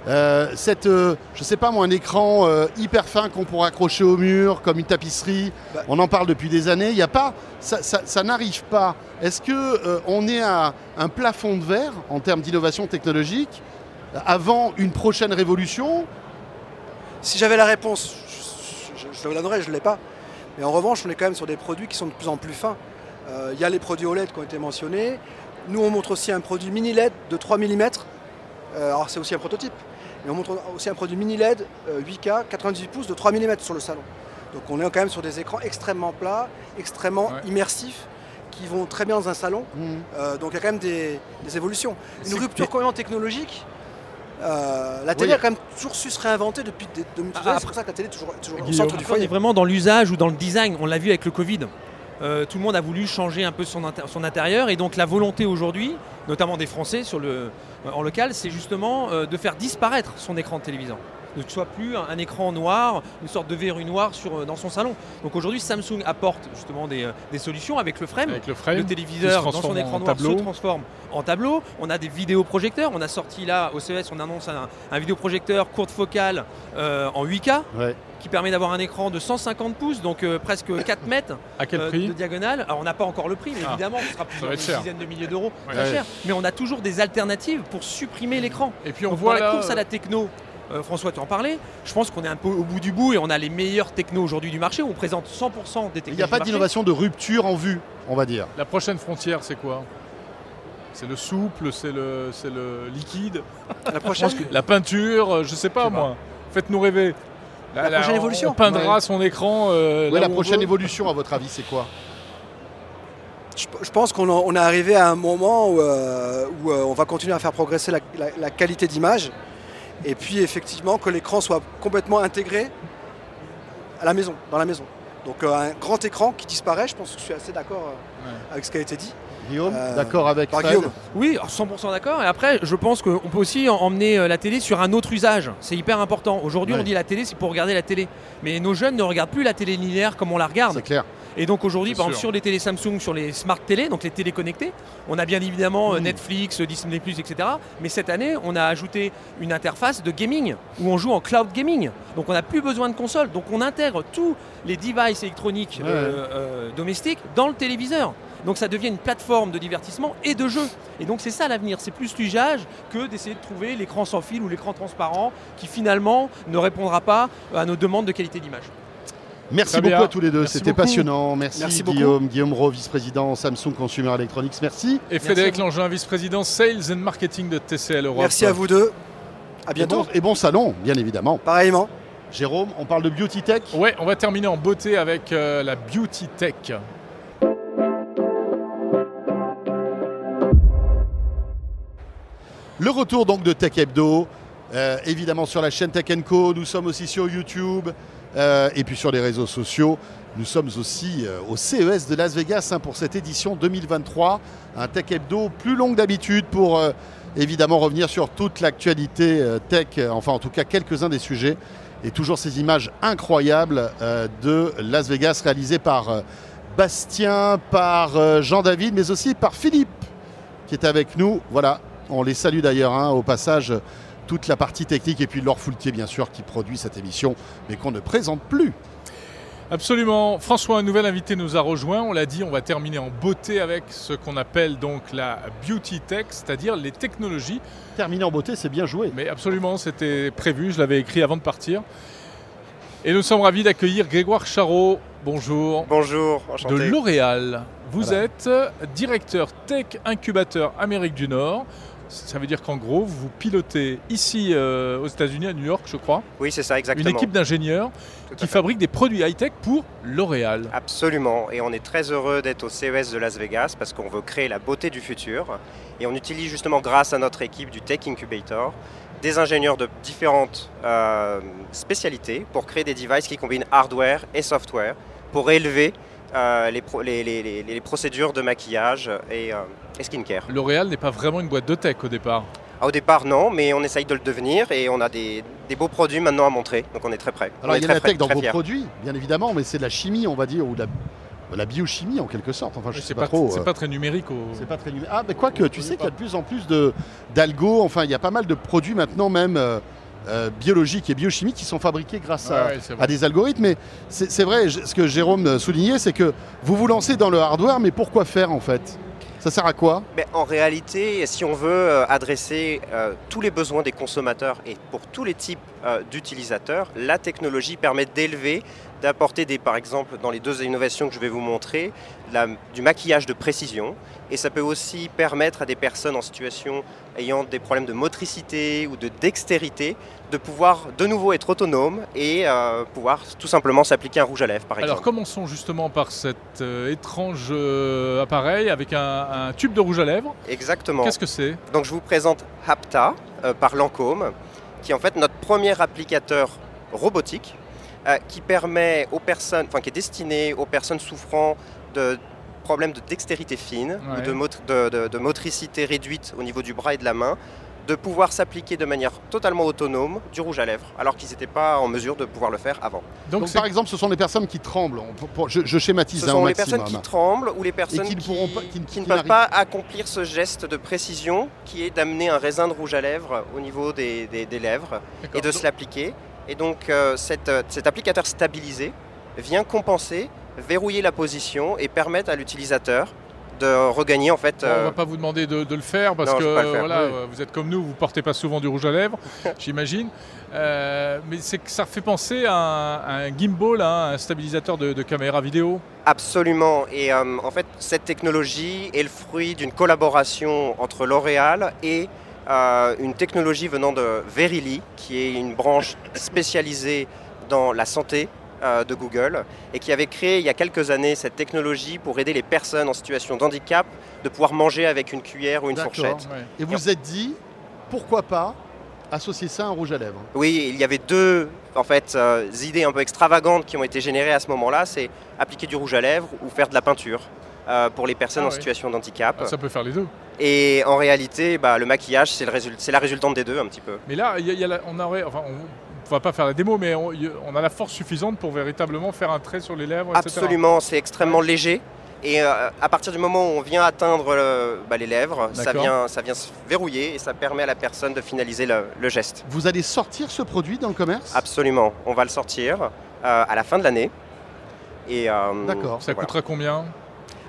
S2: Euh, cette, euh, je sais pas moi, un écran euh, hyper fin qu'on pourrait accrocher au mur, comme une tapisserie,
S7: Bah.
S2: on en parle depuis des années. Il n'y a pas, ça, ça- ça n'arrive pas. Est-ce que euh, on est à un plafond de verre en termes d'innovation technologique avant une prochaine révolution?
S7: Si j'avais la réponse, je, je- je la donnerais, je ne l'ai pas. Mais en revanche, on est quand même sur des produits qui sont de plus en plus fins. Euh, Il y a les produits OLED qui ont été mentionnés. Nous, on montre aussi un produit mini LED de 3 mm. alors, c'est aussi un prototype. Mais on montre aussi un produit mini LED euh, 8K 98 pouces de 3 mm sur le salon. Donc, on est quand même sur des écrans extrêmement plats, extrêmement
S1: Ouais.
S7: immersifs, qui vont très bien dans un salon.
S2: Mhm.
S7: Euh, donc, il y a quand même des, des évolutions. Une rupture complètement technologique. euh, la télé
S2: Oui.
S7: a quand même toujours su se réinventer depuis des, de
S6: Ah.
S7: C'est pour ça que la télé est toujours, toujours au centre du
S6: Après, on est
S7: foyer.
S6: vraiment dans l'usage ou dans le design. On l'a vu avec le Covid. Euh, tout le monde a voulu changer un peu son, intérieur et donc la volonté aujourd'hui, notamment des Français sur le, euh, en local, c'est justement euh, de faire disparaître son écran de que ce soit plus un, un écran noir, une sorte de verrue noire sur, euh, dans son salon. Donc aujourd'hui, Samsung apporte justement des, euh, des solutions avec le frame.
S1: Avec le frame.
S6: le téléviseur dans son
S1: transforme
S6: écran
S1: en
S6: noir
S1: tableau.
S6: se transforme en tableau. On a des vidéoprojecteurs. On a sorti là au CES, on annonce un, un vidéoprojecteur courte focale euh, en 8K
S2: Ouais.
S6: Qui permet d'avoir un écran de 150 pouces, donc euh, presque 4 <coughs> mètres
S1: À quel
S6: euh,
S1: prix
S6: de diagonale. Alors on n'a pas encore le prix, mais
S1: Ah.
S6: évidemment, ce sera plusieurs
S1: va être
S6: une
S1: cher.
S6: dizaine de milliers d'euros,
S1: Ouais.
S6: très
S2: Ouais.
S6: cher. Mais on a toujours des alternatives pour supprimer l'écran.
S1: Et puis on
S6: Donc,
S1: voit
S6: dans la
S1: là.
S6: course à la techno. euh, François, tu en parlais. Je pense qu'on est un peu au bout du bout et on a les meilleures technos aujourd'hui du marché. On présente 100% des technos.
S2: Il n'y a pas d'innovation de rupture en vue, on va dire.
S1: La prochaine frontière, c'est quoi? C'est le souple, c'est le, c'est le liquide,
S7: La prochaine,
S1: la peinture, je sais pas moi. Faites-nous rêver.
S7: La prochaine
S1: on-
S7: évolution.
S1: On peindra
S2: Ouais.
S1: son écran. euh,
S2: Ouais, la prochaine
S1: veut.
S2: évolution, à votre avis, c'est quoi?
S7: Je, je pense qu'on on est arrivé à un moment où, euh, où, euh, on va continuer à faire progresser la, la- la qualité d'image. Et puis effectivement que l'écran soit complètement intégré à la maison, dans la maison. Donc euh, un grand écran qui disparaît, je pense que je suis assez d'accord euh, avec ce qui a été dit.
S2: Guillaume,
S7: Euh,
S2: d'accord avec
S7: par
S2: Fred
S7: Guillaume.
S6: Oui, alors 100% d'accord. Et après, je pense qu'on peut aussi en- emmener euh, la télé sur un autre usage. C'est hyper important. Aujourd'hui,
S2: Ouais.
S6: on dit la télé, c'est pour regarder la télé. Mais nos jeunes ne regardent plus la télé linéaire comme on la regarde.
S2: C'est clair.
S6: Et donc aujourd'hui, par exemple, sur les télés Samsung, sur les smart télé, donc les télés connectées, on a bien évidemment euh. Netflix, Disney+, etc. Mais cette année, on a ajouté une interface de gaming où on joue en cloud gaming. Donc on n'a plus besoin de console. Donc on intègre tous les devices électroniques
S2: Ouais.
S6: euh, euh, domestiques dans le téléviseur. Donc ça devient une plateforme de divertissement et de jeu. Et donc c'est ça l'avenir. C'est plus l'usage que d'essayer de trouver l'écran sans fil ou l'écran transparent qui finalement ne répondra pas à nos demandes de qualité d'image.
S2: Merci beaucoup à tous les deux, c'était passionnant. Merci,
S7: Merci beaucoup.
S2: Guillaume, Guillaume Rowe, vice-président Samsung Consumer Electronics. Merci.
S1: Et Frédéric. Langevin, vice-président Sales and Marketing de TCL Europe.
S7: Merci à vous deux. À
S2: Et
S7: bientôt.
S2: bon, et bon salon, bien évidemment.
S7: Pareillement.
S2: Jérôme, on parle de beauty tech.
S1: Ouais, on va terminer en beauté avec euh, la Beauty Tech.
S2: Le retour donc de Tech Hebdo, euh, évidemment sur la chaîne Tech Co. Nous sommes aussi sur YouTube euh, et puis sur les réseaux sociaux. Nous sommes aussi euh, au CES de Las Vegas hein, pour cette édition 2023. Un Tech Hebdo plus long que d'habitude pour évidemment revenir sur toute l'actualité tech, enfin en tout cas quelques-uns des sujets. Et toujours ces images incroyables de Las Vegas réalisées par Bastien, par Jean-David, mais aussi par Philippe qui est avec nous. Voilà, on les salue d'ailleurs hein, au passage toute la partie technique et puis Laure Foultier bien sûr qui produit cette émission mais qu'on ne présente plus.
S1: Absolument. François, un nouvel invité nous a rejoint. On l'a dit, on va terminer en beauté avec ce qu'on appelle donc la beauty tech, c'est-à-dire les technologies.
S2: Terminer en beauté, c'est bien joué.
S1: Mais absolument, c'était prévu, je l'avais écrit avant de partir. Et nous sommes ravis d'accueillir Grégoire Charot. Bonjour.
S8: Bonjour,
S1: De. L'Oréal. Vous
S2: Voilà.
S1: êtes directeur Tech Incubateur Amérique du Nord. Ça veut dire qu'en gros, vous pilotez ici euh, aux États-Unis, à New York, je crois,
S8: Oui, c'est ça, exactement.
S1: une équipe d'ingénieurs qui fabrique des produits high-tech pour L'Oréal.
S8: Absolument, et on est très heureux d'être au CES de Las Vegas parce qu'on veut créer la beauté du futur. Et on utilise justement, grâce à notre équipe du Tech Incubator, des ingénieurs de différentes euh, spécialités pour créer des devices qui combinent hardware et software pour élever euh, les, pro- les- les- les- les procédures de maquillage et, euh, et skincare.
S1: L'Oréal n'est pas vraiment une boîte de tech au départ.
S8: Ah, Au départ, non, mais on essaye de le devenir et on a des, des beaux produits maintenant à montrer, donc on est très prêts.
S2: Alors
S8: on
S2: il y
S8: est
S2: a la tech dans vos
S8: fiers.
S2: produits, bien évidemment, mais c'est de la chimie, on va dire, ou de la, la biochimie en quelque sorte. Enfin, je
S1: C'est
S2: sais
S1: pas,
S2: pas, trop.
S1: c'est
S2: euh,
S1: pas très numérique. Au...
S2: C'est pas très numé- Ah, mais quoique, tu sais qu'il y a de plus en plus de- d'algo, enfin, il y a pas mal de produits maintenant, même euh, euh, biologiques et biochimiques, qui sont fabriqués grâce à,
S1: Ouais, vrai.
S2: à des algorithmes. Mais c'est c'est vrai, je- ce que Jérôme soulignait, c'est que vous vous lancez dans le hardware, mais pourquoi faire en fait? Ça sert à quoi?
S8: Mais en réalité, si on veut euh, adresser euh, tous les besoins des consommateurs et pour tous les types euh, d'utilisateurs, la technologie permet d'élever, d'apporter des, par exemple, dans les deux innovations que je vais vous montrer, la- du maquillage de précision. Et ça peut aussi permettre à des personnes en situation ayant des problèmes de motricité ou de dextérité de pouvoir de nouveau être autonome et euh, pouvoir tout simplement s'appliquer un rouge à lèvres, par
S1: Alors
S8: exemple.
S1: commençons justement par cet euh, étrange euh, appareil avec un, un tube de rouge à lèvres.
S8: Exactement.
S1: Qu'est-ce que c'est?
S8: Donc je vous présente Hapta par Lancôme, qui est en fait notre premier applicateur robotique qui permet aux personnes, enfin qui est destiné aux personnes souffrant de problèmes de dextérité fine
S1: Ouais.
S8: ou de, mot- de- de- de motricité réduite au niveau du bras et de la main, de pouvoir s'appliquer de manière totalement autonome du rouge à lèvres, alors qu'ils n'étaient pas en mesure de pouvoir le faire avant.
S1: Donc,
S2: par exemple, ce sont les personnes qui tremblent. Je, je schématise
S8: Ce
S2: hein,
S8: sont les
S2: maximum.
S8: personnes qui tremblent ou les personnes
S2: qui ne
S8: qui,
S2: pourront pas- qui ne-
S8: qui
S2: qui
S8: ne peuvent pas accomplir ce geste de précision qui est d'amener un raisin de rouge à lèvres au niveau des, des- des lèvres et de se l'appliquer. Et donc euh, cette, euh, cet applicateur stabilisé vient compenser, verrouiller la position et permettre à l'utilisateur de regagner en fait...
S1: On
S8: euh,
S1: va pas vous demander de, de le faire parce
S8: Non,
S1: que
S8: faire,
S1: voilà,
S2: oui.
S1: vous êtes comme nous, vous portez pas souvent du rouge à lèvres, <laughs> j'imagine. Euh, mais c'est que ça fait penser à un, à un gimbal, hein, un stabilisateur de, de caméra vidéo.
S8: Absolument. Et euh, en fait, cette technologie est le fruit d'une collaboration entre L'Oréal et une technologie venant de Verily, qui est une branche spécialisée dans la santé de Google et qui avait créé il y a quelques années cette technologie pour aider les personnes en situation de handicap de pouvoir manger avec une cuillère ou une fourchette.
S1: Ouais.
S2: Et vous vous êtes dit, pourquoi pas associer ça à un rouge à lèvres?
S8: Oui, il y avait deux en fait, euh, idées un peu extravagantes qui ont été générées à ce moment-là. C'est appliquer du rouge à lèvres ou faire de la peinture euh, pour les personnes
S1: Ah
S8: en
S1: oui.
S8: situation de handicap.
S1: Ah, ça peut faire les deux.
S8: Et en réalité, bah, le maquillage, c'est le résul- c'est la résultante des deux un petit peu.
S1: Mais là, il y a- il y a la- on aurait, enfin, on, on va pas faire la démo, mais on, a la force suffisante pour véritablement faire un trait sur les lèvres, etc.
S8: Absolument, c'est extrêmement léger. Et euh, à partir du moment où on vient atteindre bah, les lèvres, ça vient, ça vient se verrouiller et ça permet à la personne de finaliser le, le geste.
S2: Vous allez sortir ce produit dans le commerce?
S8: Absolument, on va le sortir euh, à la fin de l'année. Et, euh,
S2: D'accord.
S1: Ça
S8: voilà.
S1: coûtera combien?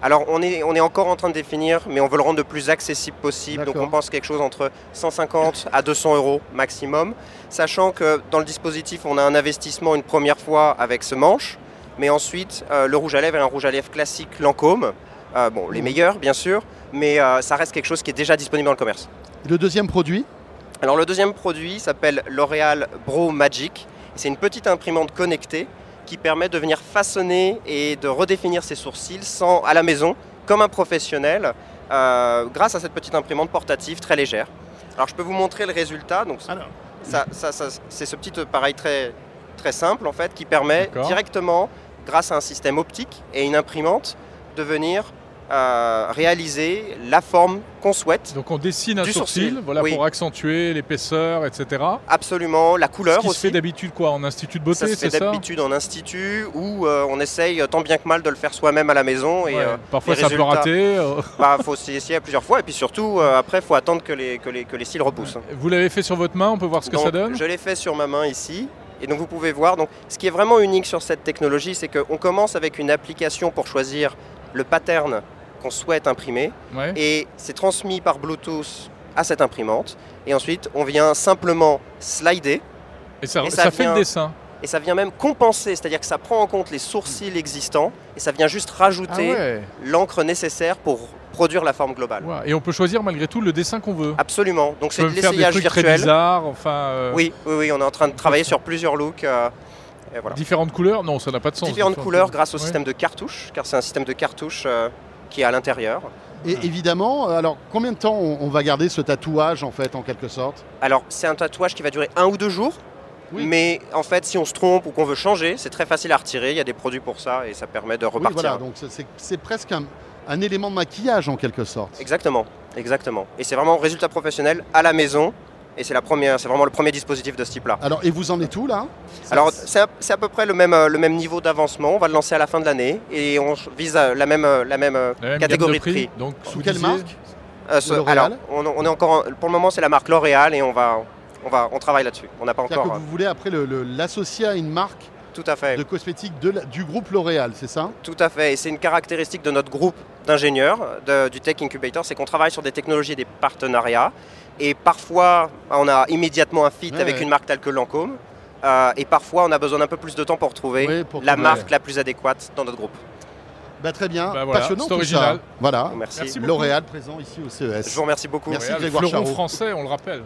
S8: Alors on est, on est encore en train de définir, mais on veut le rendre le plus accessible possible. Donc on pense quelque chose entre 150 à 200 euros maximum, sachant que dans le dispositif on a un investissement une première fois avec ce manche, mais ensuite euh, le rouge à lèvres est un rouge à lèvres classique Lancôme. Euh, bon, les
S2: Mhm.
S8: meilleurs bien sûr, mais euh, ça reste quelque chose qui est déjà disponible dans le commerce.
S2: Le deuxième produit?
S8: Alors le deuxième produit s'appelle L'Oréal Bro Magic. C'est une petite imprimante connectée qui permet de venir façonner et de redéfinir ses sourcils sans, à la maison, comme un professionnel, euh, grâce à cette petite imprimante portative très légère. Alors je peux vous montrer le résultat. Donc,
S2: Alors.
S8: ça, ça- ça- c'est ce petit appareil très, très simple en fait qui permet directement, grâce à un système optique et une imprimante, de venir euh, réaliser la forme qu'on souhaite.
S1: Donc on dessine un
S8: Du
S1: sourcil,
S8: sourcil,
S1: voilà
S8: oui.
S1: pour accentuer l'épaisseur, etc.
S8: Absolument, la
S1: Ce
S8: couleur
S1: qui se
S8: aussi.
S1: fait d'habitude quoi en institut de
S8: Ça
S1: beauté,
S8: se fait
S1: c'est ça
S8: d'habitude en institut où euh, on essaye tant bien que mal de le faire soi-même à la maison et
S1: Ouais,
S8: euh,
S1: Parfois
S8: les
S1: ça peut rater. euh. <laughs>
S8: bah, faut essayer plusieurs fois et puis surtout euh, après faut attendre que les, que les, que les cils repoussent.
S1: Vous l'avez fait sur votre main, on peut voir ce que
S8: Donc,
S1: ça donne
S8: Je l'ai fait sur ma main ici Et donc vous pouvez voir, donc, ce qui est vraiment unique sur cette technologie, c'est qu'on commence avec une application pour choisir le pattern qu'on souhaite imprimer,
S1: Ouais.
S8: et c'est transmis par Bluetooth à cette imprimante. Et ensuite, on vient simplement slider,
S1: Et ça,
S8: et
S1: ça
S8: ça
S1: fait le
S8: vient-
S1: dessin.
S8: et ça vient même compenser, c'est-à-dire que ça prend en compte les sourcils existants, et ça vient juste
S1: Ah
S8: rajouter
S1: ouais.
S8: l'encre nécessaire pour produire la forme globale.
S1: Et on peut choisir malgré tout le dessin qu'on veut.
S8: Absolument. Donc
S1: On
S8: c'est de
S1: faire des
S8: l'essayage
S1: trucs très
S8: virtuel.
S1: bizarres, enfin. euh,
S8: Oui, oui, oui, on est en train de travailler sur plusieurs looks. euh, et voilà.
S1: Différentes couleurs Non, ça n'a pas de sens.
S8: Différentes couleurs grâce au
S1: Ouais.
S8: système de cartouches, car c'est un système de cartouches euh, qui est à l'intérieur.
S2: Et évidemment, euh, alors combien de temps on, va garder ce tatouage en fait en quelque sorte?
S8: Alors c'est un tatouage qui va durer un ou deux jours.
S2: Oui.
S8: Mais en fait, si on se trompe ou qu'on veut changer, c'est très facile à retirer. Il y a des produits pour ça et ça permet de
S2: Oui,
S8: repartir.
S2: voilà, donc c'est presque un, un élément de maquillage en quelque sorte.
S8: Exactement, exactement. Et c'est vraiment résultat professionnel à la maison. Et c'est la première, c'est vraiment le premier dispositif de ce type-là.
S2: Alors, et vous en êtes où là?
S8: Alors c'est à, c'est à peu près le même, euh, le même niveau d'avancement. On va le lancer à la fin de l'année et on vise euh, la même, euh, la même,
S1: La même
S8: catégorie
S1: de prix. Donc,
S2: Sous quelle marque?
S8: Euh, ce- alors, on, on est encore, en- pour le moment, c'est la marque L'Oréal et on va, on va, on travaille là-dessus. On n'a pas
S2: C'est-à-dire
S8: encore.
S2: que vous voulez après l'associer à une marque
S8: tout à fait,
S2: de cosmétiques de la- du groupe L'Oréal, c'est ça?
S8: Tout à fait. Et c'est une caractéristique de notre groupe d'ingénieurs du Tech Incubator, c'est qu'on travaille sur des technologies et des partenariats. Et parfois, on a immédiatement un fit
S2: Ouais,
S8: avec
S2: ouais.
S8: une marque telle que Lancôme. Euh, et parfois, on a besoin d'un peu plus de temps pour trouver
S2: Oui, pour
S8: la
S2: trouver.
S8: marque la plus adéquate dans notre groupe.
S2: Bah, Très bien,
S1: Bah, voilà,
S2: passionnant
S1: c'est
S2: tout
S1: original.
S2: ça. Voilà,
S8: Merci.
S2: L'Oréal présent ici au
S8: Je
S2: CES.
S8: vous remercie beaucoup.
S2: Merci,
S1: L'Oréal,
S2: Grégoire
S1: fleuron
S2: Charot.
S1: français, on le rappelle.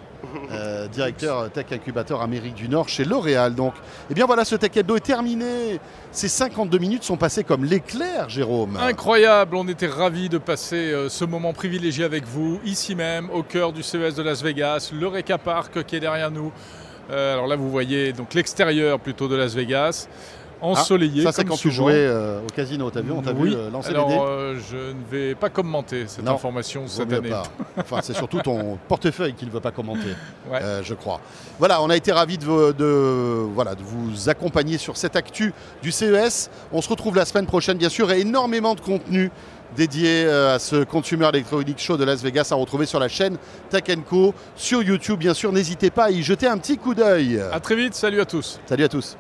S2: Euh, directeur Tech Incubateur Amérique du Nord chez L'Oréal. Donc, eh bien voilà, ce Tech Hebdo est terminé. Ces 52 minutes sont passées comme l'éclair, Jérôme.
S1: Incroyable, on était ravis de passer euh, ce moment privilégié avec vous, ici même, au cœur du CES de Las Vegas, le Reca Park qui est derrière nous. Euh, alors là, vous voyez donc l'extérieur plutôt de Las Vegas, ensoleillé.
S2: Ah, Ça, c'est quand tu jouais euh, au casino. T'as vu On t'a
S1: oui.
S2: vu euh, lancer
S1: Alors,
S2: les dés
S1: euh, je ne vais pas commenter cette
S2: Non,
S1: information cette année.
S2: pas. Enfin, c'est surtout ton <laughs> portefeuille qu'il ne veut pas commenter, <laughs>
S1: Ouais.
S2: je crois. Voilà, on a été ravis de, voilà, de vous accompagner sur cette actu du CES. On se retrouve la semaine prochaine, bien sûr, et énormément de contenu dédié à ce Consumer Electronics Show de Las Vegas à retrouver sur la chaîne Tech Co, sur YouTube, bien sûr. N'hésitez pas à y jeter un petit coup d'œil.
S1: À très vite, salut à tous.
S2: Salut à tous.